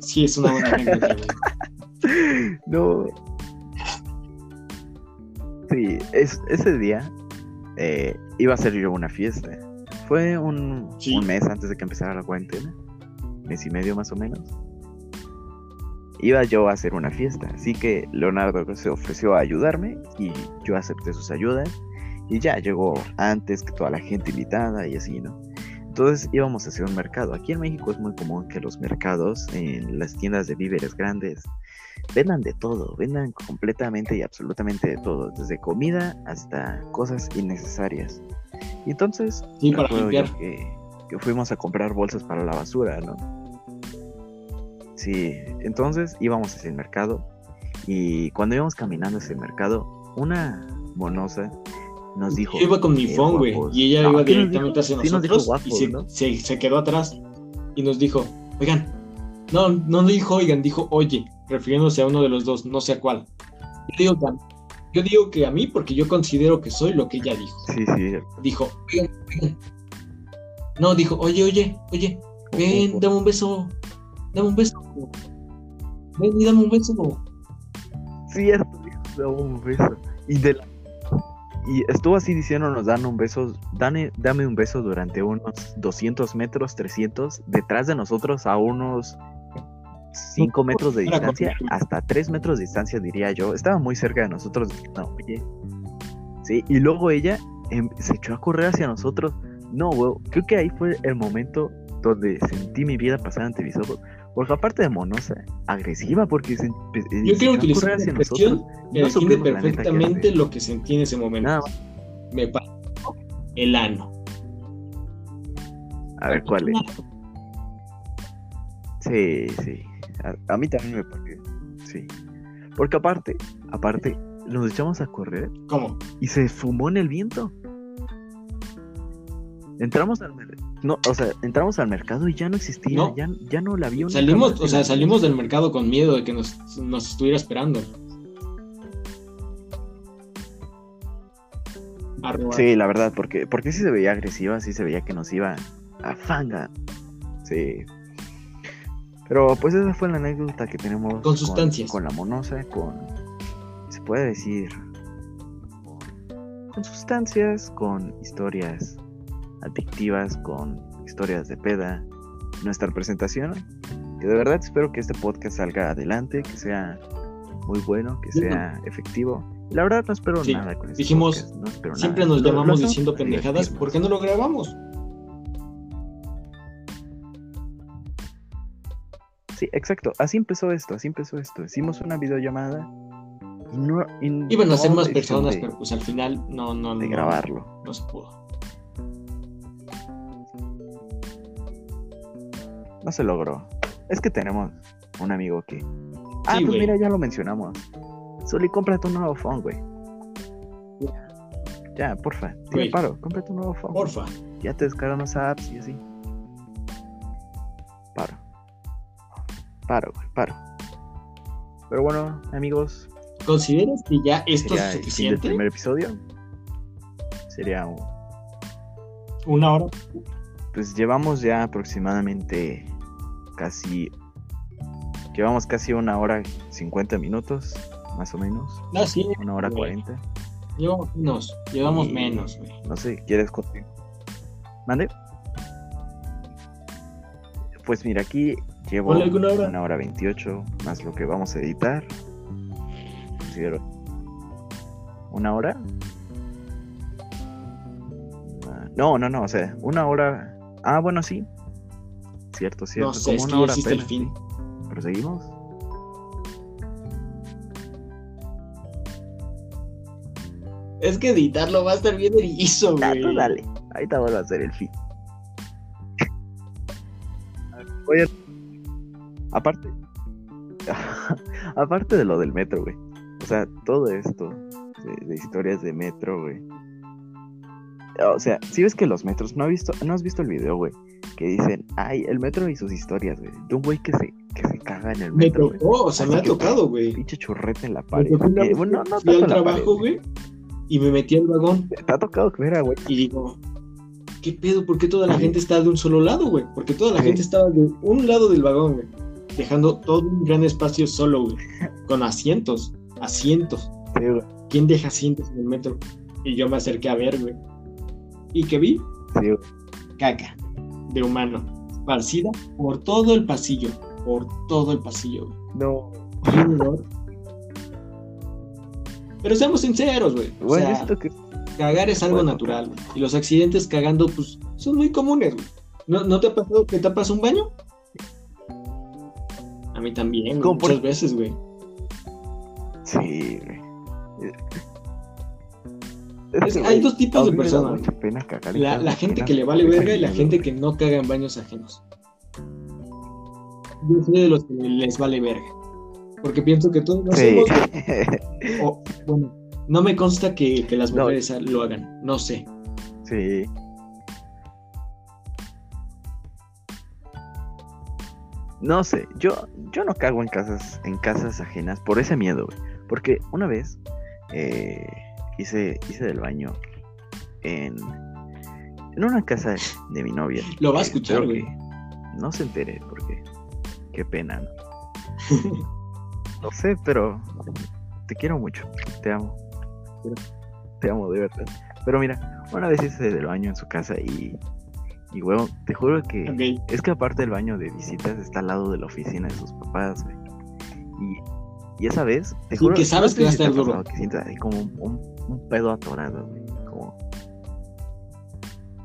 Sí, es una buena anécdota, güey. No. Sí, es, ese día eh, iba a ser yo una fiesta. Fue un, Sí. un mes antes de que empezara la cuarentena. Mes y medio más o menos. Iba yo a hacer una fiesta. Así que Leonardo se ofreció a ayudarme y yo acepté sus ayudas. Y ya llegó antes que toda la gente invitada y así, ¿no? Entonces íbamos a hacer un mercado. Aquí en México es muy común que los mercados, en las tiendas de víveres grandes, vendan de todo, vendan completamente y absolutamente de todo, desde comida hasta cosas innecesarias. Y entonces, Sí, para limpiar. que, que fuimos a comprar bolsas para la basura, ¿no? Sí, entonces íbamos hacia el mercado y cuando íbamos caminando hacia el mercado, una monosa nos dijo... Yo iba con mi "Eh, phone, güey, guapos". y ella No, iba ¿qué nos directamente hacia Sí nos dijo nosotros guapos, y se, ¿no? se- se quedó atrás y nos dijo, oigan, no, no dijo oigan, dijo oye, refiriéndose a uno de los dos, no sé a cuál. Yo digo que a, yo digo que a mí porque yo considero que soy lo que ella dijo. Sí, sí, Dijo, oigan, oigan. No, dijo, oye, oye, oye, ven, dame un beso, dame un beso. Ven y dame un beso. Cierto, dijo, dame un beso. Y, de la- y estuvo así diciéndonos, dame un beso, dame, dame un beso durante unos 200 metros, 300, detrás de nosotros a unos 5 metros de distancia, hasta 3 metros de distancia diría yo. Estaba muy cerca de nosotros. No, oye. Sí, y luego ella em, se echó a correr hacia nosotros. No, güey, creo que ahí fue el momento donde sentí mi vida pasar ante mis ojos. Porque aparte de monosa, agresiva, porque se, empe- eh, Yo creo que una hacia nosotros. que No define perfectamente lo que sentí en ese momento. Nada. Me pasó el ano. A ver, ¿cuál es? Sí, sí. A, a mí también me partió. Sí. Porque aparte, aparte, nos echamos a correr ¿Cómo? y se fumó en el viento. Entramos al no, o sea, entramos al mercado y ya no existía, No. ya, ya no la vio. Salimos, o sea, salimos del mercado con miedo de que nos, nos estuviera esperando. Sí, la verdad, porque, porque sí se veía agresiva, sí se veía que nos iba a fanga. Sí. Pero pues esa fue la anécdota que tenemos Con sustancias. Con, la monosa, con. Se puede decir. Con sustancias, con historias adictivas, con historias de peda. Nuestra presentación. Que de verdad espero que este podcast salga adelante, que sea muy bueno, que sea efectivo. La verdad no espero Sí, nada con este dijimos, podcast, no espero Siempre nada. nos Lo- llamamos diciendo pendejadas. ¿Por qué no lo grabamos? Sí, exacto. Así empezó esto, así empezó esto. Hicimos una videollamada y no... y Iban a ser más personas, pero pues al final no, no, de, de no, grabarlo. no se pudo. No se logró. Es que tenemos un amigo que... Ah, Sí, pues mira, ya lo mencionamos. Soli, cómprate un nuevo phone, güey. Ya, porfa. Güey. paro, cómprate un nuevo phone. Porfa. Ya te descargan las apps y así. Paro. Paro, güey, paro. Pero bueno, amigos, ¿Consideras que ya esto es el suficiente? primer episodio. Sería un... Una hora. Pues llevamos ya aproximadamente casi... Llevamos casi una hora 50 minutos, más o menos. Ah, sí. Una hora. 40. Llevamos menos. Llevamos Y- menos, güey. No sé, ¿quieres continuar? ¿Mande? Pues mira, aquí llevo alguna hora. una hora 28, más lo que vamos a editar. Considero... ¿Una hora? Ah, No, no, no, o sea, una hora... Ah, bueno, sí. Cierto, cierto. No sé, es como que una hora existe el fin. sí. ¿Proseguimos? Es que editarlo va a estar bien erizo, Ah, güey. tú dale. Ahorita vuelvo a hacer el fin. Oye, aparte, aparte de lo del metro, güey. O sea, todo esto de, de historias de metro, güey. O sea, si ves que los metros, ¿no, has visto, ¿no has visto el video, güey? Que dicen, ay, el metro y sus historias, güey. De un güey que se, que se caga en el Me metro, güey. tocó, o sea, me ha tocado, güey. Pinche churrete en la Me pared. vez bueno, no fui al trabajo, güey, y me metí al vagón Te ha tocado que era, güey. y digo, ¿qué pedo? ¿Por qué toda la gente está de un solo lado, güey? Porque toda la gente estaba de un lado del vagón, güey. Dejando todo un gran espacio solo, güey. Con asientos, asientos. ¿Quién deja asientos en el metro? Y yo me acerqué a ver, güey. ¿Y qué vi? Sí. Caca de humano, esparcida por todo el pasillo, por todo el pasillo, güey. No. Pero seamos sinceros, güey. O sea, esto que. cagar es algo Bueno, natural, güey. Y los accidentes cagando, pues, son muy comunes, güey. ¿No, ¿No te ha pasado que tapas un baño? A mí también, por- muchas veces, güey. Sí, güey. Es- hay dos tipos de personas, pena La, gente que le vale verga y la gente que no caga en baños ajenos. Yo soy de los que les vale verga. Porque pienso que todos lo Sí. hacemos, güey. O, bueno, no me consta que, que las No. mujeres lo hagan. No sé. sí. No sé, yo, yo no cago en casas, en casas ajenas por ese miedo, güey. Porque una vez eh, hice, hice del baño en, en una casa de, de mi novia. Lo va a escuchar, güey. No se entere, porque qué pena, ¿no? No sé, pero te quiero mucho. Te amo. Te amo, de verdad. Pero mira, una vez hice del baño en su casa y. Y, huevón, te juro que. Es que aparte del baño de visitas está al lado de la oficina de sus papás, güey. Y, y esa vez, te Sí, juro que sabes que va a estar duro. Que sientas ahí como un, un- un pedo atorado, güey. Como.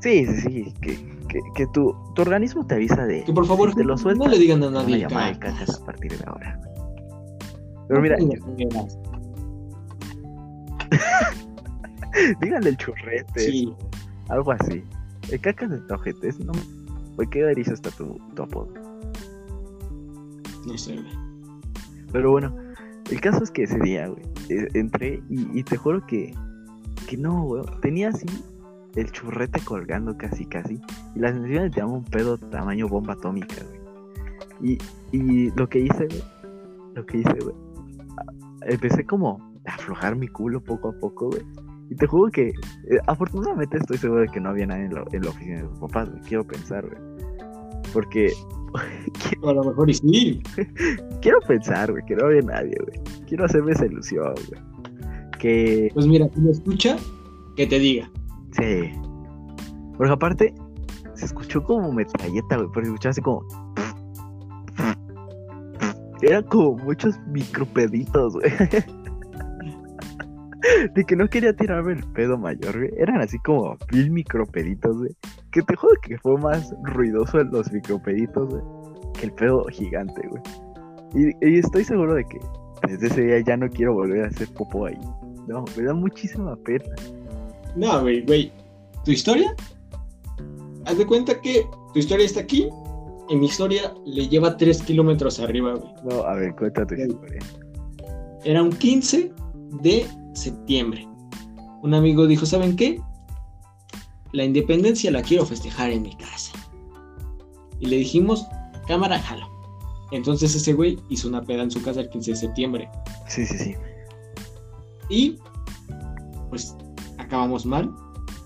Sí, sí, sí. Que, que, que tu, tu organismo te avisa de. Que por favor, te lo no sueltas, le digan a Una nadie. llamada de cacas a partir de ahora. Pero mira, No yo- díganle el churrete, Sí. algo así. El cacas de es no. Güey, qué erizo está tu, tu apodo. No sé, güey. Pero bueno, el caso es que ese día, güey, eh, entré y, te juro que, que no, güey, tenía así el churrete colgando casi, casi. Y la sensación de te un pedo tamaño bomba atómica, güey. Y, y lo que hice, güey, lo que hice, güey, empecé como a aflojar mi culo poco a poco, güey. Y te juro que, eh, afortunadamente estoy seguro de que no había nadie en, la- oficina de sus papás, güey. Quiero pensar, güey. Porque A lo mejor y sí. quiero pensar, güey, que no había nadie, güey. Quiero hacerme esa ilusión, güey. Que Pues mira, si lo escucha, que te diga. sí. Porque aparte, se escuchó como metralleta, güey. Pero se escuchaba así como. Eran como muchos micropeditos, güey. De que no quería tirarme el pedo mayor, güey. Eran así como mil micropeditos, güey. Que te juro que fue más ruidoso en los micropeditos, güey. Que el pedo gigante, güey. Y, y estoy seguro de que desde ese día ya no quiero volver a hacer popó ahí. No, me da muchísima pena. No, güey, güey. ¿Tu historia? Haz de cuenta que tu historia está aquí y mi historia le lleva 3 kilómetros arriba, güey. No, a ver, cuenta tu historia. Era un 15 de septiembre. Un amigo dijo, ¿saben qué? La independencia la quiero festejar en mi casa. Y le dijimos, cámara, jalo. Entonces ese güey hizo una peda en su casa el 15 de septiembre. Sí, sí, sí. Y pues acabamos mal,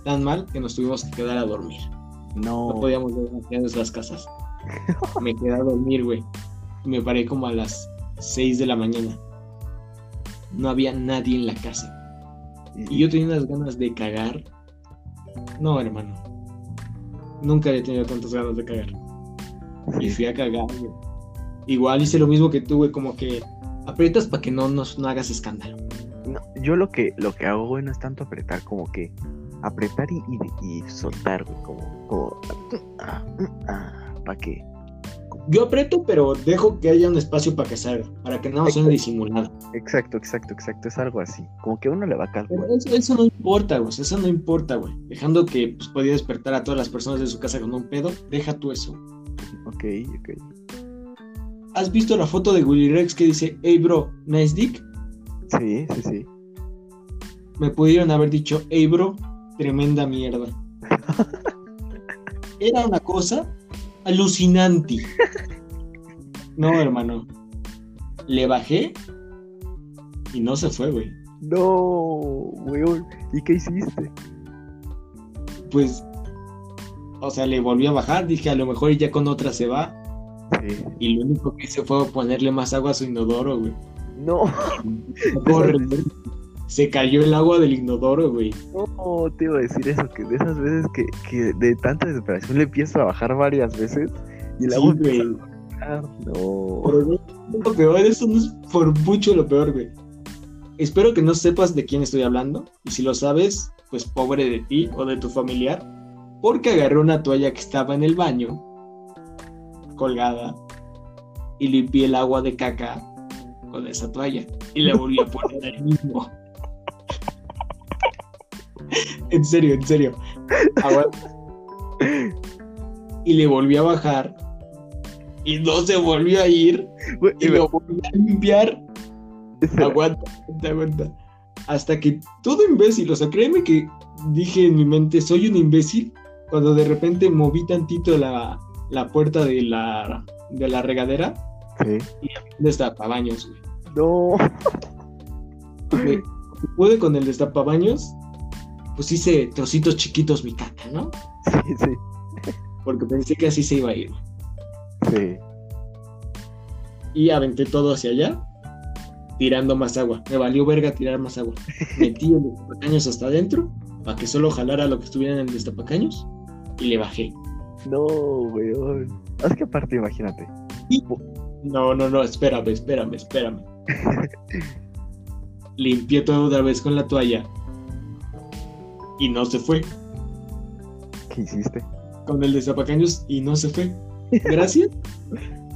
tan mal que nos tuvimos que quedar a dormir. No. No podíamos ver en nuestras casas. Me quedé a dormir, güey. Y Me paré como a las 6 de la mañana. No había nadie en la casa. Y yo tenía unas ganas de cagar. No, hermano. Nunca había tenido tantas ganas de cagar. Y fui a cagar, güey. Igual hice lo mismo que tú, güey, como que aprietas para que no, nos, no hagas escándalo. No, yo lo que, lo que hago, güey, no es tanto apretar, como que apretar y, y, y soltar, güey, como, como ah, ah, para que Yo aprieto, pero dejo que haya un espacio para que salga, para que no suene disimulado. Exacto, exacto, exacto, es algo así. Como que uno le va a calcular. eso, eso no importa, güey. Eso no importa, güey. Dejando que pues, podía despertar a todas las personas de su casa con un pedo, deja tú eso. Ok, ok. ¿Has visto la foto de Willy Rex que dice, hey bro, nice dick? Sí, sí, sí. Me pudieron haber dicho, hey bro, tremenda mierda. Era una cosa alucinante. No, hermano. Le bajé y no se fue, güey. No, weón. ¿Y qué hiciste? Pues, o sea, le volví a bajar. Dije, a lo mejor ya con otra se va. Sí. Y lo único que hice fue ponerle más agua a su inodoro, güey. No, Corre. Se cayó el agua del inodoro, güey. no, te iba a decir eso, que de esas veces que, que de tanta desesperación le empiezo a bajar varias veces y el Sí, agua güey. a. No. Pero, lo peor, eso no es por mucho lo peor, güey. Espero que no sepas de quién estoy hablando. Y si lo sabes, pues pobre de ti o de tu familiar. Porque agarré una toalla que estaba en el baño, colgada, y limpié el agua de caca con esa toalla. Y la volví a poner ahí mismo. en serio, en serio. Aguanta. Y le volví a bajar. Y no se volvió a ir. Y lo volví a limpiar. Aguanta, aguanta, aguanta. Hasta que todo imbécil, o sea, créeme que dije en mi mente, soy un imbécil, cuando de repente moví tantito la, la puerta de la, de la regadera, Sí. destapabaños, güey. No. Güey, Pude con el destapabaños, pues hice trocitos chiquitos mi caca, ¿no? Sí, sí. Porque pensé que así se iba a ir. Sí. Y aventé todo hacia allá, tirando más agua. Me valió verga tirar más agua. Metí el destapacaños hasta adentro, para que solo jalara lo que estuviera en el destapacaños, y le bajé. No, weón. Es que aparte, imagínate. No, no, no, espérame, espérame, espérame. Limpié todo otra vez con la toalla. Y no se fue. ¿Qué hiciste? Con el destapacaños y no se fue. Gracias.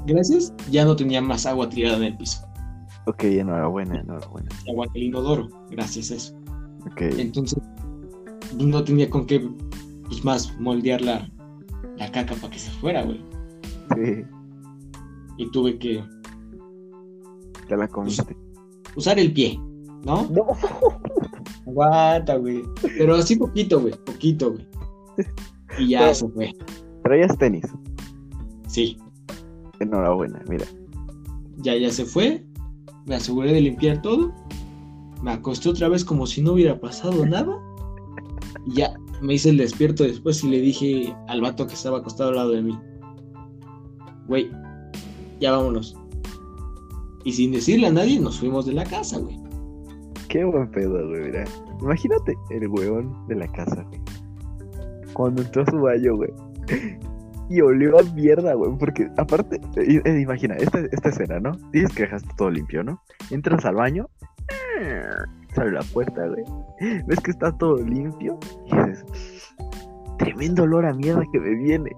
Gracias. Ya no tenía más agua tirada en el piso. Ok, enhorabuena, enhorabuena. Agua del inodoro. Gracias a eso. Ok. Entonces, no tenía con qué pues, más moldear la, la caca para que se fuera, güey. Sí, Y tuve que te la comiste. usar el pie, ¿no? No. Aguanta, güey. Pero así poquito, güey. Poquito, güey. Y ya Pero- se fue. Traías tenis. Sí. Enhorabuena, mira. Ya, ya se fue. Me aseguré de limpiar todo. Me acosté otra vez como si no hubiera pasado nada. Y ya me hice el despierto después y le dije al vato que estaba acostado al lado de mí. Güey, ya vámonos. Y sin decirle a nadie nos fuimos de la casa, güey. Qué buen pedo, güey, mira. Imagínate el huevón de la casa, güey. Cuando entró a su baño, güey. Y olió a mierda, güey. Porque aparte, eh, eh, imagina, esta, esta escena, ¿no? Dices que dejaste todo limpio, ¿no? Entras al baño. Sale la puerta, güey. Ves que está todo limpio. Y dices, tremendo olor a mierda que me viene.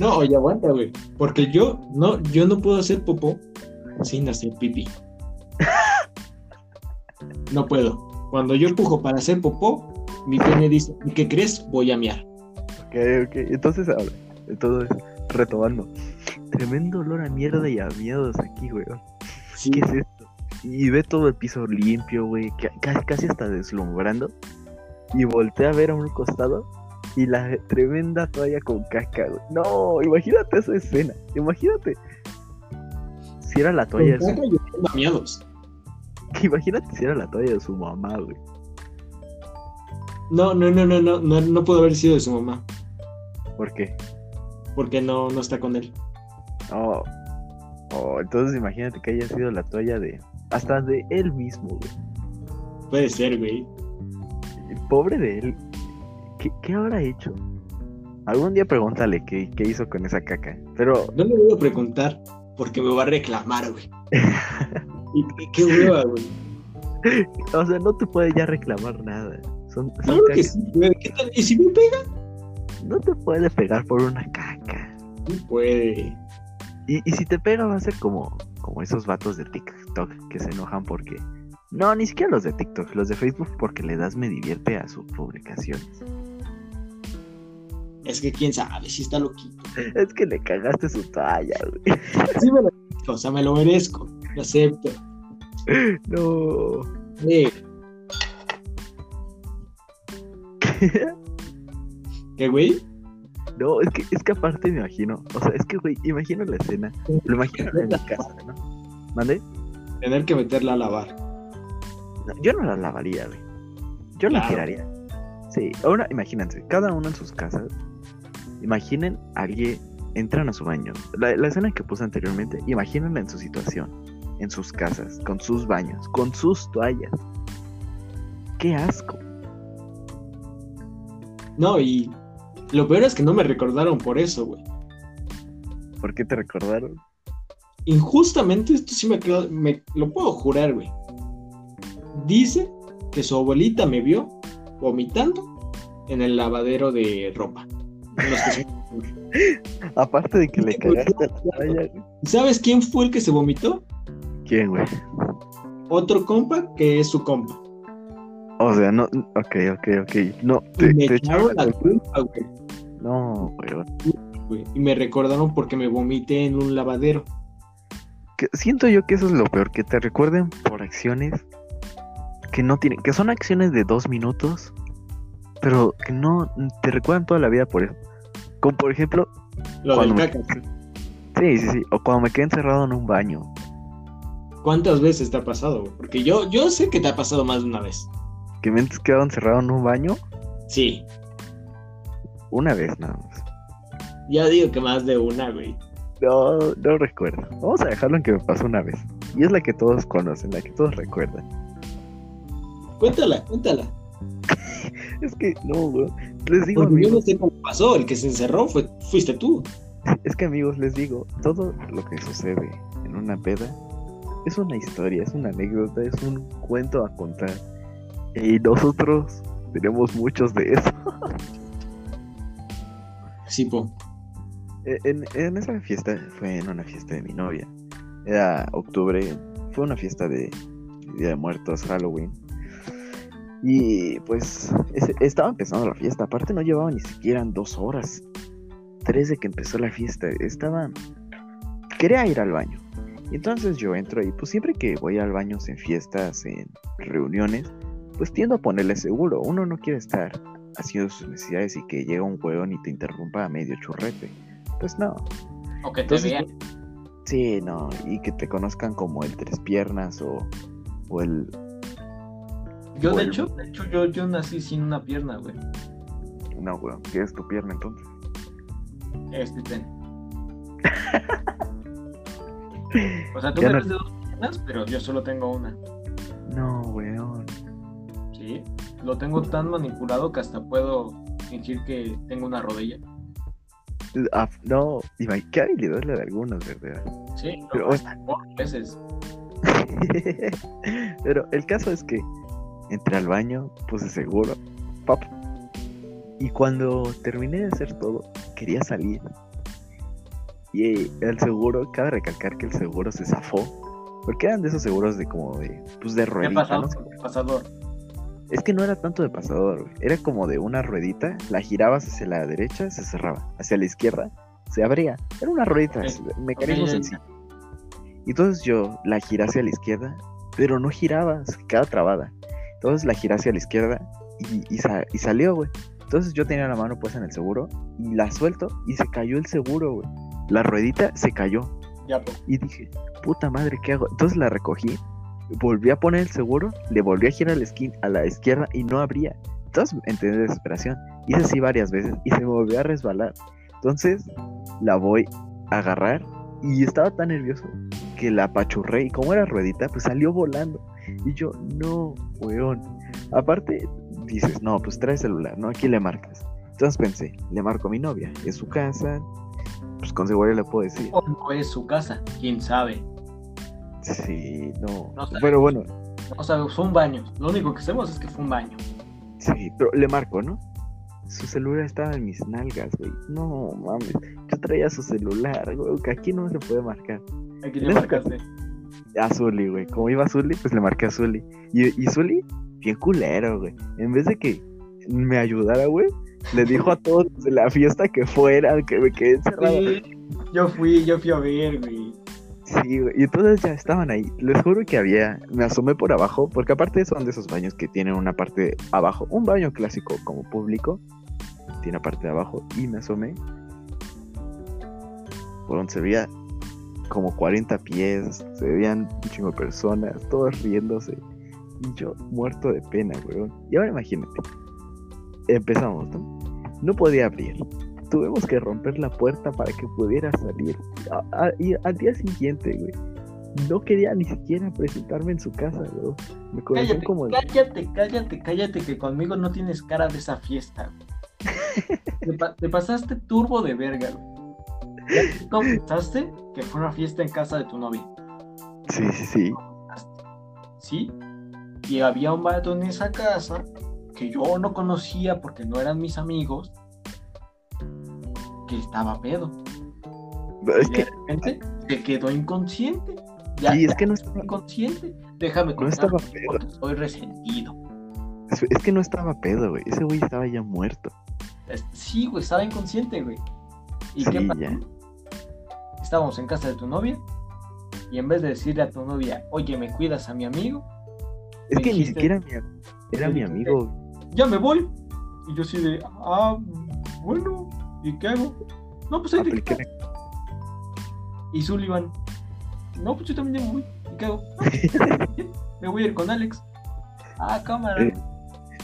No, oye, aguanta, güey. Porque yo no, yo no puedo hacer popó sin hacer pipí. No puedo. Cuando yo empujo para hacer popó, mi pene dice, ¿y qué crees? Voy a miar. Ok, ok. Entonces, ahora, entonces, retomando. Tremendo olor a mierda y a miedos aquí, güey. Sí, ¿Qué es esto? Y ve todo el piso limpio, güey, ca- ca- casi hasta deslumbrando. Y voltea a ver a un costado y la tremenda toalla con caca, güey. No, imagínate esa escena. Imagínate. Si era la con toalla su... caca y oliendo miados. Imagínate si era la toalla de su mamá, güey. No, no, no, no, no, no, no pudo haber sido de su mamá, ¿Por qué? porque no, no está con él. Oh, oh, entonces imagínate que haya sido la toalla de... Hasta de él mismo, güey. Puede ser, güey. Pobre de él. ¿Qué, qué habrá hecho? Algún día pregúntale qué, qué hizo con esa caca. Pero No le voy a preguntar porque me va a reclamar, güey. Y qué, qué hueva, güey. O sea, no te puede ya reclamar nada. Son, son Claro que sí, güey. ¿Qué tal? ¿Y si me pega? No te puede pegar por una caca. Sí puede. Y, y si te pega va a ser como, como esos vatos de TikTok que se enojan porque... No, ni siquiera los de TikTok, los de Facebook porque le das me divierte a sus publicaciones. Es que quién sabe si está loquito. Es que le cagaste su toalla, güey. Sí me lo merezco, o sea, me lo merezco. Lo acepto. No. Sí. ¿Qué, güey? No, es que, es que aparte me imagino, o sea, es que, güey, imagino la escena, lo imagino en mi casa, ¿no? ¿Mande? Tener que meterla a lavar. No, yo no la lavaría, güey. Yo la tiraría. Sí, ahora imagínense, cada uno en sus casas, imaginen a alguien, entran a su baño. La, la escena que puse anteriormente, imagínenla en su situación, en sus casas, con sus baños, con sus toallas. ¡Qué asco! No, y lo peor es que no me recordaron por eso, güey. ¿Por qué te recordaron? Injustamente, esto sí me quedó, me lo puedo jurar, güey. Dice que su abuelita me vio vomitando en el lavadero de ropa. En los que Aparte de que le cagaste la toalla. ¿Sabes quién fue el que se vomitó? ¿Quién, güey? Otro compa que es su compa. O sea, no, ok, ok, ok. No, te, me te echaron la culpa, güey, No, güey. güey. Y me recordaron porque me vomité en un lavadero. que- siento yo que eso es lo peor, que te recuerden por acciones que no tienen, que son acciones de dos minutos, pero que no te recuerdan toda la vida por eso. Como por ejemplo, Lo del me, caca. sí, sí, sí, o cuando me quedé encerrado en un baño. ¿Cuántas veces te ha pasado? Porque yo, yo sé que te ha pasado más de una vez. Que me he quedado encerrado en un baño Sí, una vez nada más. ya digo que más de una, güey. No, no recuerdo. Vamos a dejarlo en que me pasó una vez. Y es la que todos conocen, la que todos recuerdan. Cuéntala, cuéntala. Es que, no, güey. Les digo, Porque yo no amigos, sé cómo pasó. El que se encerró fue, fuiste tú. es que amigos, les digo, todo lo que sucede en una peda es una historia, es una anécdota, es un cuento a contar. Y nosotros tenemos muchos de eso. Sí, po. E- En, en esa fiesta, fue en una fiesta de mi novia. Era octubre, fue una fiesta de Día de Muertos, Halloween. Y pues estaba empezando la fiesta. Aparte no llevaba ni siquiera dos horas. Tres de que empezó la fiesta. Estaba... Quería ir al baño. Y entonces yo entro y pues siempre que voy al baño en fiestas, en reuniones, pues tiendo a ponerle seguro. Uno no quiere estar haciendo sus necesidades y que llega un hueón y te interrumpa a medio churrete. Pues no. O que Entonces, Sí, no, y que te conozcan como el tres piernas o, o el... Yo, de Bueno. hecho, de hecho yo, yo nací sin una pierna, güey. No, weón, ¿qué es tu pierna entonces? Este ten. O sea, tú Ya no- ves de dos piernas, pero yo solo tengo una. No, weón. Sí. Lo tengo tan manipulado que hasta puedo fingir que tengo una rodilla. Ah, no, ima- qué habilidad la de algunos, ¿verdad? Sí, no, Pero- hasta por veces. Pero el caso es que entré al baño, puse seguro, pop. Y cuando terminé de hacer todo, quería salir. Y el seguro, cabe recalcar que el seguro se zafó. Porque eran de esos seguros de como de, pues de ¿Qué ruedita, pasado? ¿no? sé. Pasador. Es que no era tanto de pasador, güey. Era como de una ruedita, la girabas hacia la derecha, se cerraba. Hacia la izquierda, se abría. Era una ruedita, Ok. es- mecanismo Ok, ya, sencillo. Y entonces yo la giré hacia la izquierda, pero no giraba, se quedaba trabada. Entonces la giré hacia la izquierda y, y, sa- y salió, güey. Entonces yo tenía la mano puesta en el seguro y la suelto y se cayó el seguro, güey. La ruedita se cayó. Ya, po. Y dije, puta madre, ¿qué hago? Entonces la recogí, volví a poner el seguro, le volví a girar a la, esquina, a la izquierda y no abría. Entonces entré en desesperación. Hice así varias veces y se me volvió a resbalar. Entonces la voy a agarrar y estaba tan nervioso que la apachurré y como era ruedita, pues salió volando. Y yo, no, weón. Aparte, dices, no, pues trae celular, ¿no? Aquí le marcas. Entonces pensé, le marco a mi novia, es su casa, pues con seguridad le puedo decir. O no es su casa, quién sabe. Sí, no. No pero bueno, O sea, fue un baño. Lo único que sabemos es que fue un baño. sí, pero le marco, ¿no? Su celular estaba en mis nalgas, güey. No mames. Yo traía su celular, güey. Que aquí no se puede marcar. Aquí le marcaste. A Zully, güey. Como iba Zully, pues le marqué a Zully. Y, y Zully, bien culero, güey. En vez de que me ayudara, güey, Le dijo a todos de la fiesta que fueran, que me quedé encerrado. Sí, yo fui, yo fui a ver, güey. Sí, güey. Y entonces ya estaban ahí. Les juro que había. Me asomé por abajo, porque aparte son de esos baños que tienen una parte abajo. Un baño clásico como público. Tiene parte de abajo. Y me asomé. Por donde se veía como 40 pies. Se veían un chingo de personas. Todos riéndose. Y yo muerto de pena, weón. Y ahora imagínate. Empezamos, ¿no? No podía abrir. Tuvimos que romper la puerta para que pudiera salir. A- a- y al día siguiente, güey. No quería ni siquiera presentarme en su casa, güey. Me Cállate, como... cállate, cállate, cállate, que conmigo no tienes cara de esa fiesta. güey. Te, pa- te pasaste turbo de verga, güey. Ya te confesaste que fue una fiesta en casa de tu novia. Sí, sí, sí. ¿Sí? Y había un vato en esa casa que yo no conocía porque no eran mis amigos. Que estaba pedo. Es Y que, de repente se quedó inconsciente. Ya, sí, es que no estaba, inconsciente. Déjame no estaba pedo. estoy resentido. Es, es que no estaba pedo, güey. Ese güey estaba ya muerto. Es- Sí, güey, estaba inconsciente, güey. ¿Y Sí, qué pasó? ya. Estábamos en casa de tu novia y en vez de decirle a tu novia, oye, ¿me cuidas a mi amigo? Es que ni siquiera era mi amigo. Ya me voy. Y yo así de, ah, bueno, ¿y qué hago? No, pues ahí te quedas. Y Sullivan, no, pues yo también ya me voy. ¿Y qué hago? "Ah, bien, me voy a ir con Alex. Ah, cámara. Eh,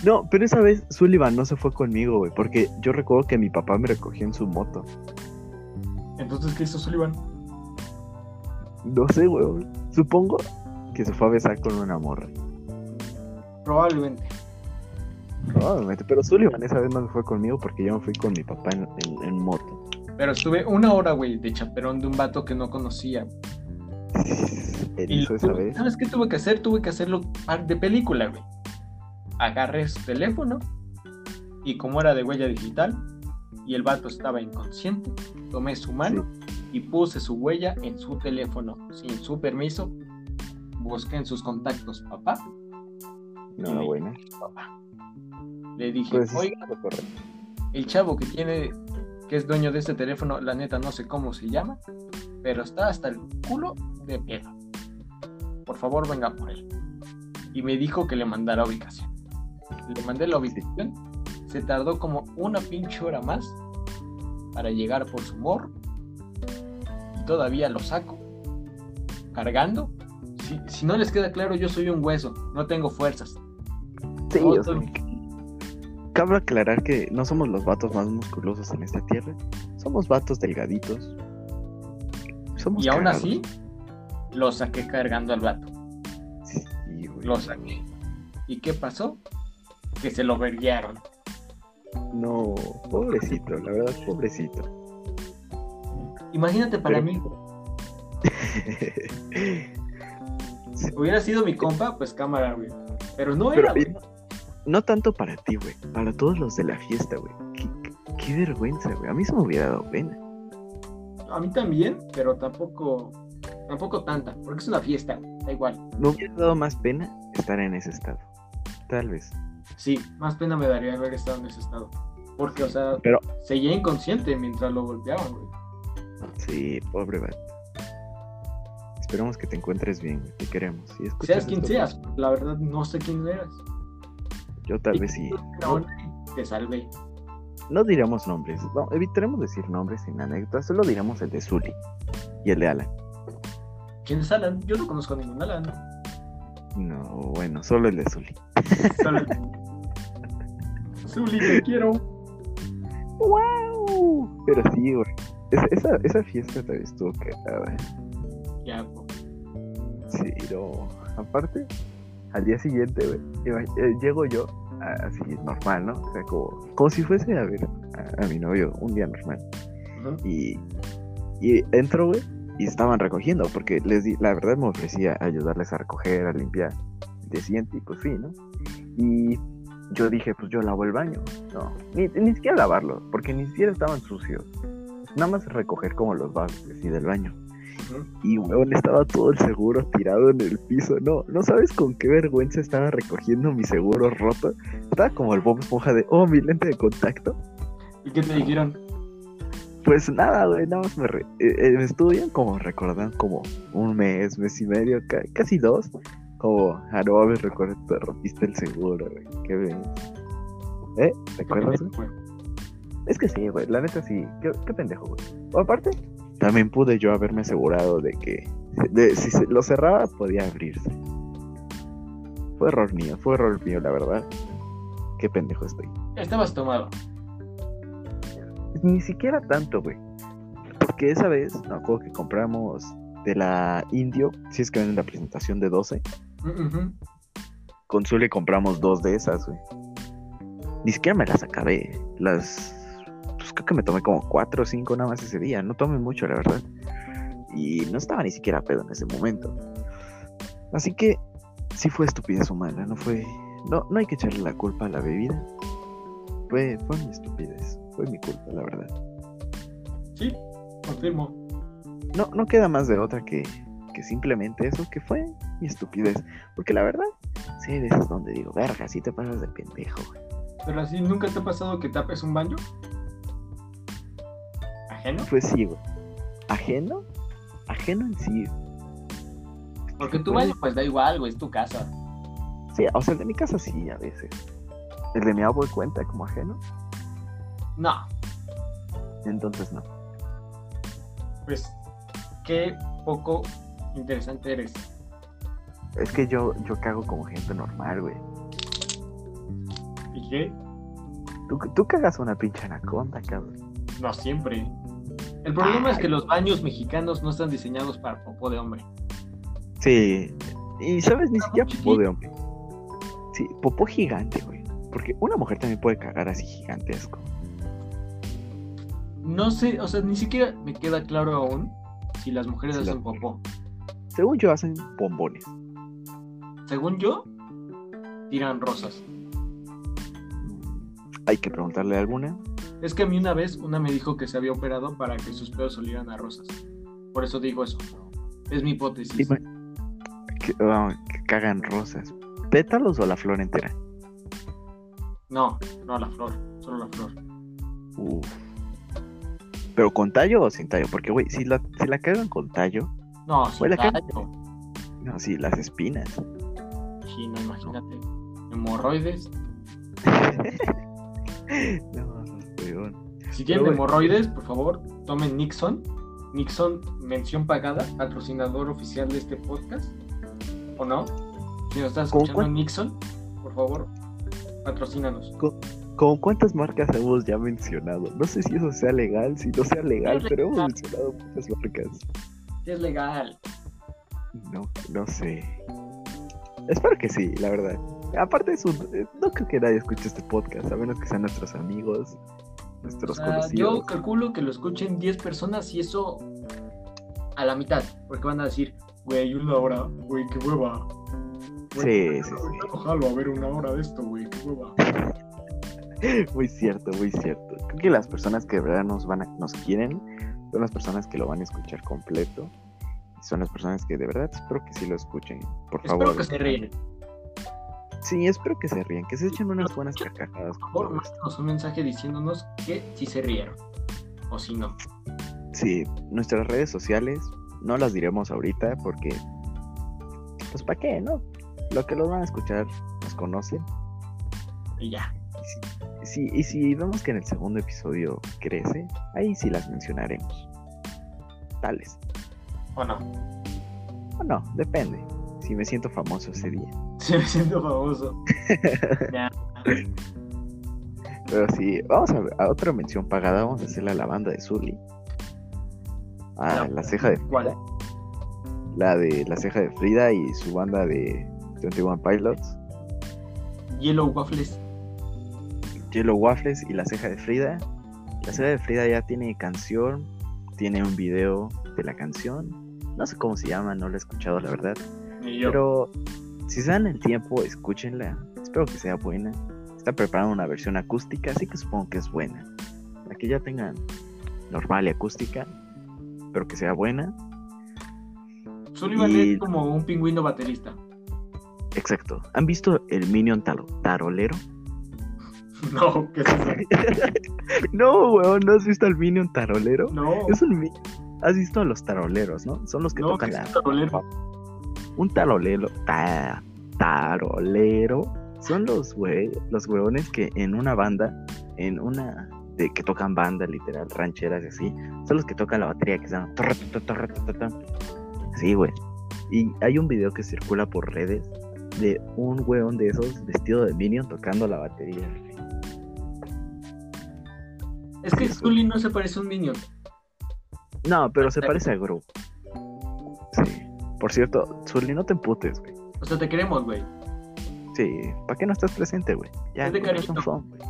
No, pero esa vez Sullivan no se fue conmigo, güey. Porque yo recuerdo que mi papá me recogió en su moto. Entonces, ¿qué hizo Sullivan? No sé, güey. Supongo que se fue a besar con una morra. Probablemente. Probablemente. Pero Sullivan esa vez no se fue conmigo porque yo me fui con mi papá en, en- en moto. Pero estuve una hora, güey, de chaperón de un vato que no conocía. Él Y hizo lo esa tuve- vez. ¿Sabes qué tuve que hacer? Tuve que hacerlo par de película, güey. Agarré su teléfono y como era de huella digital y el vato estaba inconsciente, tomé su mano y puse su huella en su teléfono sin su permiso. Busqué en sus contactos papá, No, buena. papá. Le dije, Pues oiga, el chavo que tiene, que es dueño de este teléfono, la neta no sé cómo se llama, pero está hasta el culo de pedo. Por favor, venga por él. Y me dijo que le mandara ubicación. Le mandé la ubicación. Se tardó como una pinche hora más para llegar por su morro. Y todavía lo saco. Cargando. Si, si no les queda claro, yo soy un hueso. No tengo fuerzas. Sí, No, soy- Cabe aclarar que no somos los vatos más musculosos en esta tierra. Somos vatos delgaditos. Somos Y aún cagados. así, lo saqué cargando al vato. Sí. Lo saqué. ¿Y qué pasó? Que se lo verguearon. No, pobrecito, la verdad, pobrecito. Imagínate para Pero- mí, hubiera sido mi compa, pues cámara, güey. Pero no Pero era, güey. no, no tanto para ti, güey. Para todos los de la fiesta, güey. Qué, vergüenza, güey. A mí se me hubiera dado pena. A mí también, pero tampoco, tampoco tanta, porque es una fiesta, da igual. Me hubiera dado más pena estar en ese estado. Tal vez. Sí, más pena me daría haber estado en ese estado. Porque, o sea, Pero- seguía inconsciente mientras lo golpeaban, güey. Sí, pobre vato. Esperamos que te encuentres bien. Te queremos. Si Seas quien esto, seas, la verdad no sé quién eras. Yo tal vez sí. Te salvé. No diremos nombres. No, evitaremos decir nombres sin anécdotas. Solo diremos el de Zully y el de Alan. ¿Quién es Alan? Yo no conozco a ningún Alan. No, bueno, solo el de Zully. Solo- Zuli, te quiero. ¡Wow! Pero sí, güey. Esa, esa, esa fiesta también estuvo cagada. Ya. Sí, no. Aparte, al día siguiente, güey, eh, llego yo así normal, ¿no? O sea, como, como si fuese a ver a, a mi novio un día normal. Y, y entro, güey, y estaban recogiendo, porque les di, la verdad me ofrecía ayudarles a recoger, a limpiar el día siguiente, y pues fui, ¿no? Y yo dije, pues yo lavo el baño. No, ni, ni siquiera lavarlo, porque ni siquiera estaban sucios. Nada más recoger como los vasos así del baño. Y, weón, estaba todo el seguro tirado en el piso. No, no sabes con qué vergüenza estaba recogiendo mi seguro roto. Estaba como el Bob Esponja de, oh, mi lente de contacto. ¿Y qué te dijeron? Pues nada, güey, nada más me, re- eh, eh, me estuvieron como recordando como un mes, mes y medio, ca- casi dos. Como, ah, no mames, recuerda, te rompiste el seguro, güey. Qué bien. ¿Eh? ¿Te acuerdas? güey? Es que sí, güey, la neta sí. Qué, qué pendejo, güey. O aparte, también pude yo haberme asegurado de que de- si se lo cerraba podía abrirse. Fue error mío, fue error mío, la verdad. Qué pendejo estoy. Estabas tomado. Ni siquiera tanto, güey. Porque esa vez, me acuerdo que compramos de la Indio, si es que ven en la presentación de 12, Con Zule compramos dos de esas, güey. Ni siquiera me las acabé. Las. Pues creo que me tomé como cuatro o cinco nada más ese día. No tomé mucho, la verdad. Y no estaba ni siquiera pedo en ese momento. Así que sí fue estupidez humana. No fue. No, no hay que echarle la culpa a la bebida. Fue, fue mi estupidez. Fue mi culpa, la verdad. Sí, confirmo. No, no queda más de otra que, simplemente eso, que fue mi estupidez. Porque la verdad, sí hay veces donde digo, verga, sí te pasas de pendejo, güey. Pero así, ¿nunca te ha pasado que tapes un baño? ¿Ajeno? Pues sí, güey. ¿Ajeno? Ajeno en sí. Porque tu Pues- baño, pues da igual, güey, es tu casa. Sí, o sea, el de mi casa sí, a veces. El de mi abuelo cuenta como ajeno, No, entonces no. pues qué poco interesante eres. Es que yo, yo cago como gente normal, güey. ¿Y qué? Tú, tú cagas una pinche anaconda, cabrón. No siempre. El problema es que los baños mexicanos no están diseñados para popó de hombre. Sí. Y sabes, ni siquiera popó de hombre. Sí, popó gigante, güey. Porque una mujer también puede cagar así gigantesco. No sé, o sea, ni siquiera me queda claro aún si las mujeres Sí, la- hacen popó. Según yo, hacen bombones. Según yo, tiran rosas. Hay que preguntarle a alguna. Es que a mí una vez una me dijo que se había operado para que sus pedos olieran a rosas. Por eso digo eso. Es mi hipótesis. Que, ah, que cagan rosas. ¿Pétalos o la flor entera? No, no la flor, solo la flor. Uf. ¿Pero con tallo o sin tallo? Porque, güey, si la, si la cagan con tallo, No, sin Huele a tallo. no, sí, las espinas. Sí, no, imagínate. Hemorroides. no, weón. Si tienen bueno. hemorroides, por favor, tomen Nixon. Nixon, mención pagada, patrocinador oficial de este podcast. ¿O no? Si nos estás ¿Cómo escuchando cuál? Nixon, por favor, patrocínanos. ¿Con cuántas marcas hemos ya mencionado? No sé si eso sea legal, si no sea legal, pero hemos mencionado muchas marcas. Es legal. No, no sé. Espero que sí, la verdad. Aparte es un... eh, No creo que nadie escuche este podcast, a menos que sean nuestros amigos, nuestros conocidos. yo calculo que lo escuchen 10 personas y eso a la mitad. Porque van a decir, güey, una hora, güey, qué hueva. Sí, sí, sí. Ojalá a ver una hora de esto, güey, qué hueva. Muy cierto, muy cierto. Creo que las personas que de verdad nos van a, nos quieren son las personas que lo van a escuchar completo. Y son las personas que de verdad espero que sí lo escuchen. Por Espero favor. que se ríen. Sí, espero que se rían, que se echen unas buenas carcajadas. Por favor, mándanos un mensaje diciéndonos que si se rieron. O si no. Sí, nuestras redes sociales no las diremos ahorita porque, pues, ¿para qué, no? Lo que los van a escuchar nos conocen. Y ya. Si, y si vemos que en el segundo episodio crece, ahí sí las mencionaremos. Tales. ¿O no? O no, depende. Si me siento famoso ese día. Se me siento famoso. Ya. Pero sí, vamos a, a otra mención pagada. Vamos a hacerle a la banda de Zully. A Ya. la ceja de ¿Cuál? la de la ceja de Frida y su banda de 21 Pilots. Yellow Waffles. Yellow Waffles y la ceja de Frida. La ceja de Frida ya tiene canción, tiene un video de la canción. No sé cómo se llama, no la he escuchado la verdad. Pero si se dan el tiempo, escúchenla. Espero que sea buena. Está preparando una versión acústica, así que supongo que es buena. Para que ya tengan normal y acústica. Espero que sea buena. Sullivan Y- es como un pingüino baterista. Exacto. ¿Han visto el Minion taro- tarolero? No, ¿qué es eso? No, weón, ¿no has visto al Minion tarolero? No, Es un mi- Has visto a los taroleros, ¿no? Son los que no, tocan ¿qué la... es un tarolero? Un tarolero... ta- tarolero... Son los güey, los huevones que en una banda, en una... De, que tocan banda, literal, rancheras y así. Son los que tocan la batería, que están... Sí, güey. Y hay un video que circula por redes de un hueón de esos vestido de Minion tocando la batería. Es que. Zully no se parece a un Minion. No, pero se parece a Gru. Sí. Por cierto, Zully, no te emputes, güey. O sea, te queremos, güey. Sí, ¿para qué no estás presente, güey? Ya, cómprate un phone, güey.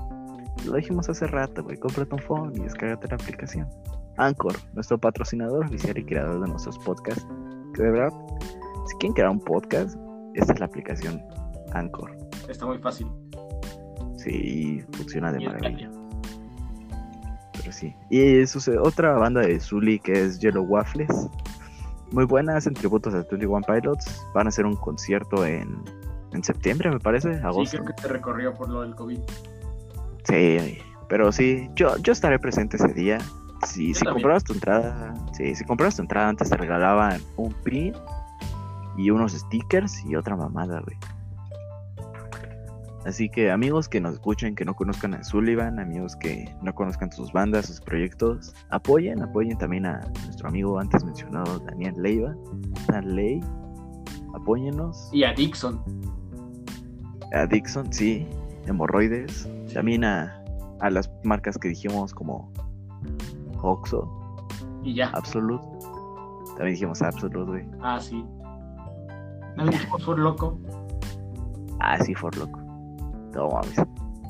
Lo dijimos hace rato, güey. Cómprate un phone y descárgate la aplicación. Anchor, nuestro patrocinador oficial y creador de nuestros podcasts. Que de verdad, si quieren crear un podcast, esta es la aplicación Anchor. Está muy fácil. Sí, funciona de maravilla. Sí. Y sucede otra banda de Zully que es Yellow Waffles. Muy buena, hacen tributos a 21 Pilots. Van a hacer un concierto en, en septiembre, me parece, Sí, agosto. creo que te recorrió por lo del COVID. Sí, pero sí, yo, yo estaré presente ese día. Si, comprabas tu entrada, sí, si comprabas tu entrada antes te regalaban un pin y unos stickers y otra mamada, güey. Así que amigos que nos escuchen, que no conozcan a Sullivan, amigos que no conozcan sus bandas, sus proyectos, apoyen, apoyen también a nuestro amigo antes mencionado Daniel Leiva, Dan Ley, apóyennos, Y a Dixon. a Dixon, sí, hemorroides, también a, a las marcas que dijimos como Oxo, Y ya. Absolute, también dijimos Absolute, güey, Ah, sí. También dijimos For Loco. ah, sí, For Loco, no mames,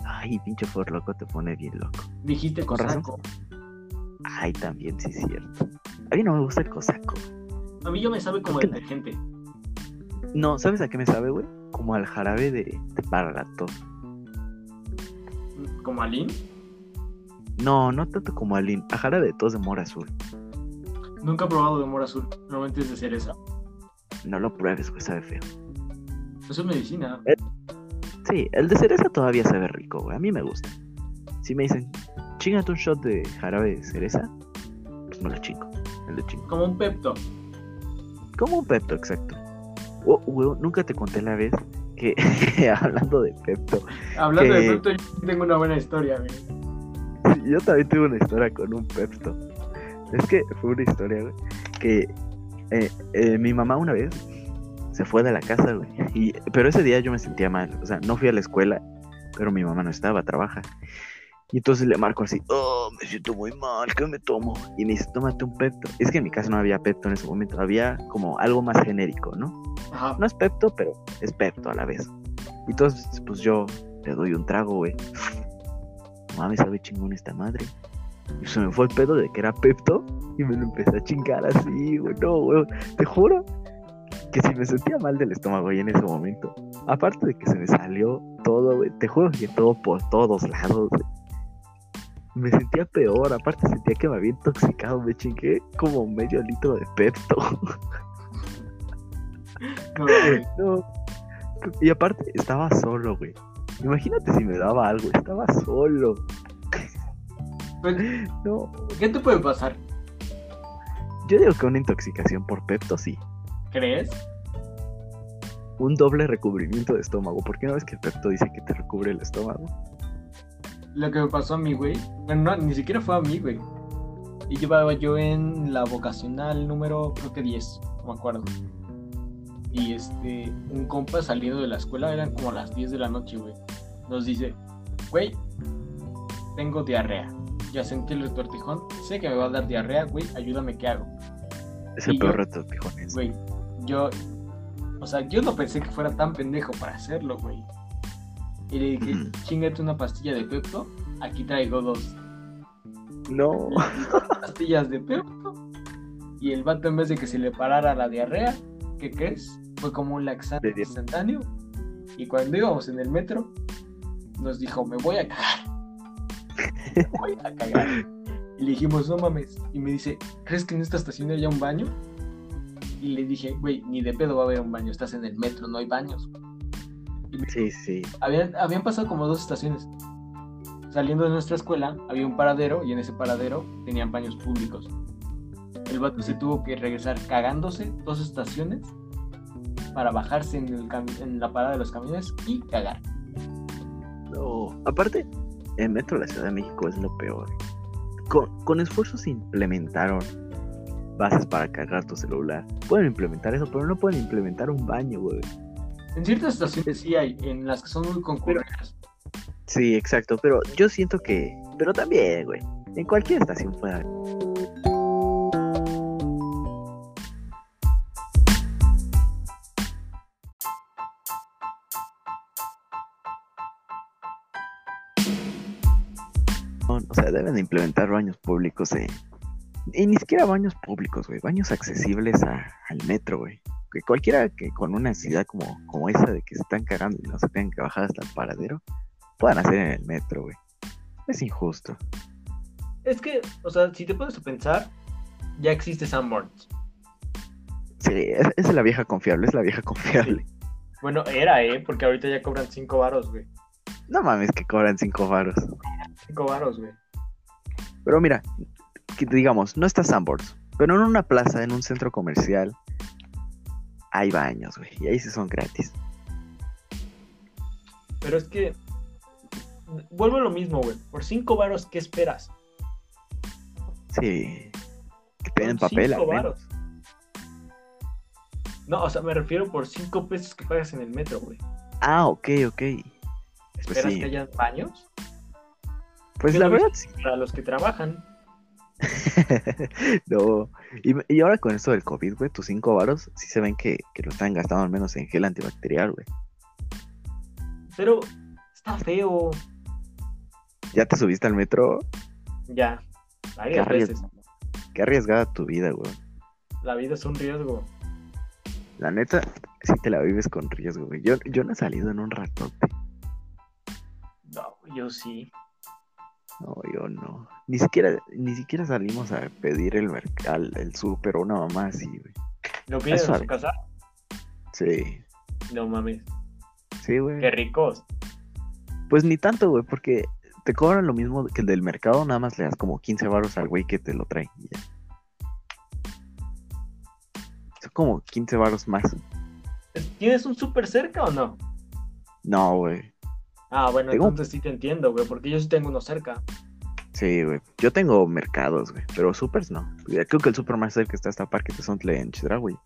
ay, pinche For Loco te pone bien loco, Dijiste Con razón. Cosaco. ay, también, sí, es cierto, a mí no me gusta el cosaco, A mí yo me sabe como detergente. no, ¿sabes a qué me sabe, güey? Como al jarabe de, de para la tos. Como Aline. No, no tanto como al in- a jarabe de tos de mora azul. Nunca he probado de mora azul. Normalmente es de cereza. No lo pruebes, güey, sabe feo. Eso es medicina. Sí, el de cereza todavía sabe rico, güey. A mí me gusta. Si me dicen, chingate un shot de jarabe de cereza, pues me lo chingo. El de chingo. Como un Pepto. Como un Pepto, exacto. Oh, güey, nunca te conté la vez que, hablando de Pepto, Hablando Que- de Pepto, yo tengo una buena historia, güey. Sí, yo también tuve una historia con un Pepto. Es que fue una historia, güey, que eh, eh, mi mamá una vez se fue de la casa, güey. Y, pero ese día yo me sentía mal. O sea, no fui a la escuela, pero mi mamá no estaba, trabaja. Y entonces le marco así, oh, me siento muy mal, ¿qué me tomo? Y me dice, tómate un Pepto. Es que en mi casa no había Pepto en ese momento, había como algo más genérico, ¿no? Ajá. No es Pepto, pero es Pepto a la vez. Y entonces, pues yo le doy un trago, güey. Mames, sabe chingón esta madre. Y se me fue el pedo de que era Pepto y me lo empecé a chingar así, güey. No, güey. Te juro que si me sentía mal del estómago güey, en ese momento, aparte de que se me salió todo, güey, te juro que todo por todos lados, güey. Me sentía peor, aparte sentía que me había intoxicado, me chingué como medio litro de Pepto. No. Y aparte, estaba solo, güey. Imagínate si me daba algo, estaba solo. Pues, No. ¿Qué te puede pasar? Yo digo que una intoxicación por Pepto sí. ¿Crees? Un doble recubrimiento de estómago. ¿Por qué no ves que Pepto dice que te recubre el estómago? Lo que me pasó a mí, güey. Bueno, no, ni siquiera fue a mí, güey. Y llevaba yo en la vocacional número, creo que 10, no me acuerdo. Y este, un compa saliendo de la escuela, eran como las 10 de la noche, güey. Nos dice, güey, tengo diarrea. Ya sentí el retortijón, sé que me va a dar diarrea, güey, ayúdame, ¿qué hago? Es el peor yo- reto, pijones. Güey, yo, o sea, yo no pensé que fuera tan pendejo para hacerlo, güey. Y le dije, chingate una pastilla de Pepto, aquí traigo dos. No. pastillas de Pepto. Y el vato, en vez de que se le parara la diarrea, ¿qué crees? Fue como un laxante instantáneo. Y cuando íbamos en el metro, nos dijo: Me voy a cagar. Me voy a cagar. Y le dijimos: No mames. Y me dice: ¿Crees que en esta estación haya un baño? Y le dije, güey, ni de pedo va a haber un baño, estás en el metro, no hay baños. Y me- Sí, sí. habían, habían pasado como dos estaciones. Saliendo de nuestra escuela, había un paradero y en ese paradero tenían baños públicos. El vato se tuvo que regresar cagándose dos estaciones para bajarse en, el en la parada de los camiones y cagar. No. Aparte, el metro de la Ciudad de México es lo peor. Con, con esfuerzo se implementaron bases para cargar tu celular. Pueden implementar eso, pero no pueden implementar un baño, güey. En ciertas estaciones sí hay, en las que son muy concurridas. Sí, exacto, pero yo siento que... Pero también, güey. En cualquier estación fuera. O sea, deben de implementar baños públicos de... Y ni siquiera baños públicos, güey. Baños accesibles a- al metro, güey. Que cualquiera que con una necesidad como, como esa de que se están cagando y no se tengan que bajar hasta el paradero, puedan hacer en el metro, güey. Es injusto. Es que, o sea, si te pones a pensar, ya existe Sanborns. Sí, es, es la vieja confiable, es la vieja confiable. Bueno, era, ¿eh? Porque ahorita ya cobran 5 varos, güey. No mames que cobran cinco varos. 5 varos, güey. Pero mira, digamos, no está Sanborns, pero en una plaza, en un centro comercial, hay baños, güey. Y ahí sí son gratis. Pero es que. Vuelvo a lo mismo, güey. Por 5 varos, ¿qué esperas? Sí. Que te den papel, cinco al menos. varos. No, o sea, me refiero por 5 pesos que pagas en el metro, güey. Ah, ok, ok. ¿Esperas sí. que haya baños? Pues la verdad sí. Para los que trabajan. no. Y, y ahora con esto del COVID, güey, tus cinco varos sí se ven que, que lo están gastando al menos en gel antibacterial, güey. Pero está feo. ¿Ya te subiste al metro? Ya. Qué Varias arriesg- veces. Qué arriesgada tu vida, güey. La vida es un riesgo. La neta, sí te la vives con riesgo, güey. Yo, yo no he salido en un ratote. No, yo sí. No, yo no. Ni siquiera, ni siquiera salimos a pedir el mercado, el súper o una mamá así, güey. ¿Lo piden en su casa? Sí, No mames. sí, güey. Qué ricos. Pues ni tanto, güey, porque te cobran lo mismo que el del mercado, nada más le das como 15 baros al güey que te lo trae. y ya. Son como 15 baros más. ¿Tienes un súper cerca o no? No, güey. Ah, bueno, Tengo- entonces sí te entiendo, güey, porque yo sí tengo uno cerca. Sí, güey. Yo tengo mercados, güey, pero supers no. Creo que el super más cerca está hasta Parque Tezontle en Chedraui.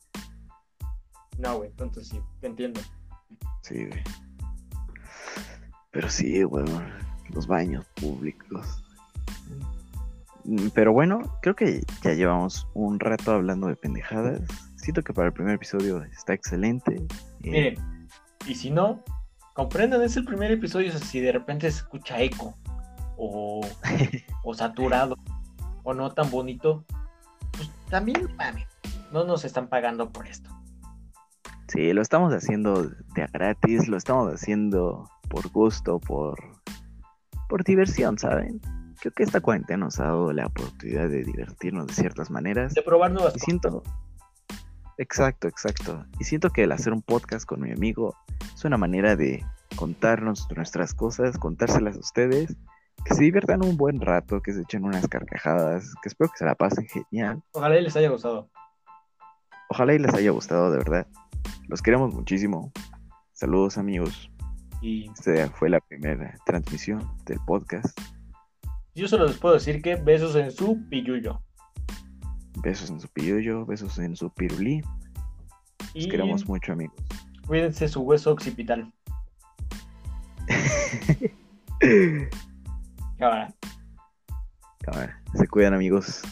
No, güey, entonces sí, te entiendo. Sí, güey. Pero sí, güey. Los baños públicos. Pero bueno, creo que ya llevamos un rato hablando de pendejadas. Siento que para el primer episodio está excelente. Eh, Miren, y si no, comprendan, es el primer episodio, o sea, si de repente se escucha eco, o, o saturado, o no tan bonito, pues también, no nos están pagando por esto. Sí, lo estamos haciendo de gratis, lo estamos haciendo por gusto, por, por diversión, ¿saben? Creo que esta cuarentena nos ha dado la oportunidad de divertirnos de ciertas maneras. De probar nuevas Y cosas. siento. Exacto, exacto. Y siento que el hacer un podcast con mi amigo es una manera de contarnos nuestras cosas, contárselas a ustedes, que se diviertan un buen rato, que se echen unas carcajadas, que espero que se la pasen genial. Ojalá y les haya gustado. Ojalá y les haya gustado de verdad. Los queremos muchísimo. Saludos amigos. Y Esta fue la primera transmisión del podcast. yo solo les puedo decir que besos en su pilluyo. Besos en su pillo, besos en su pirulí. Los Y queremos mucho amigos. cuídense su hueso occipital. Cámara. Cámara. Se cuidan amigos.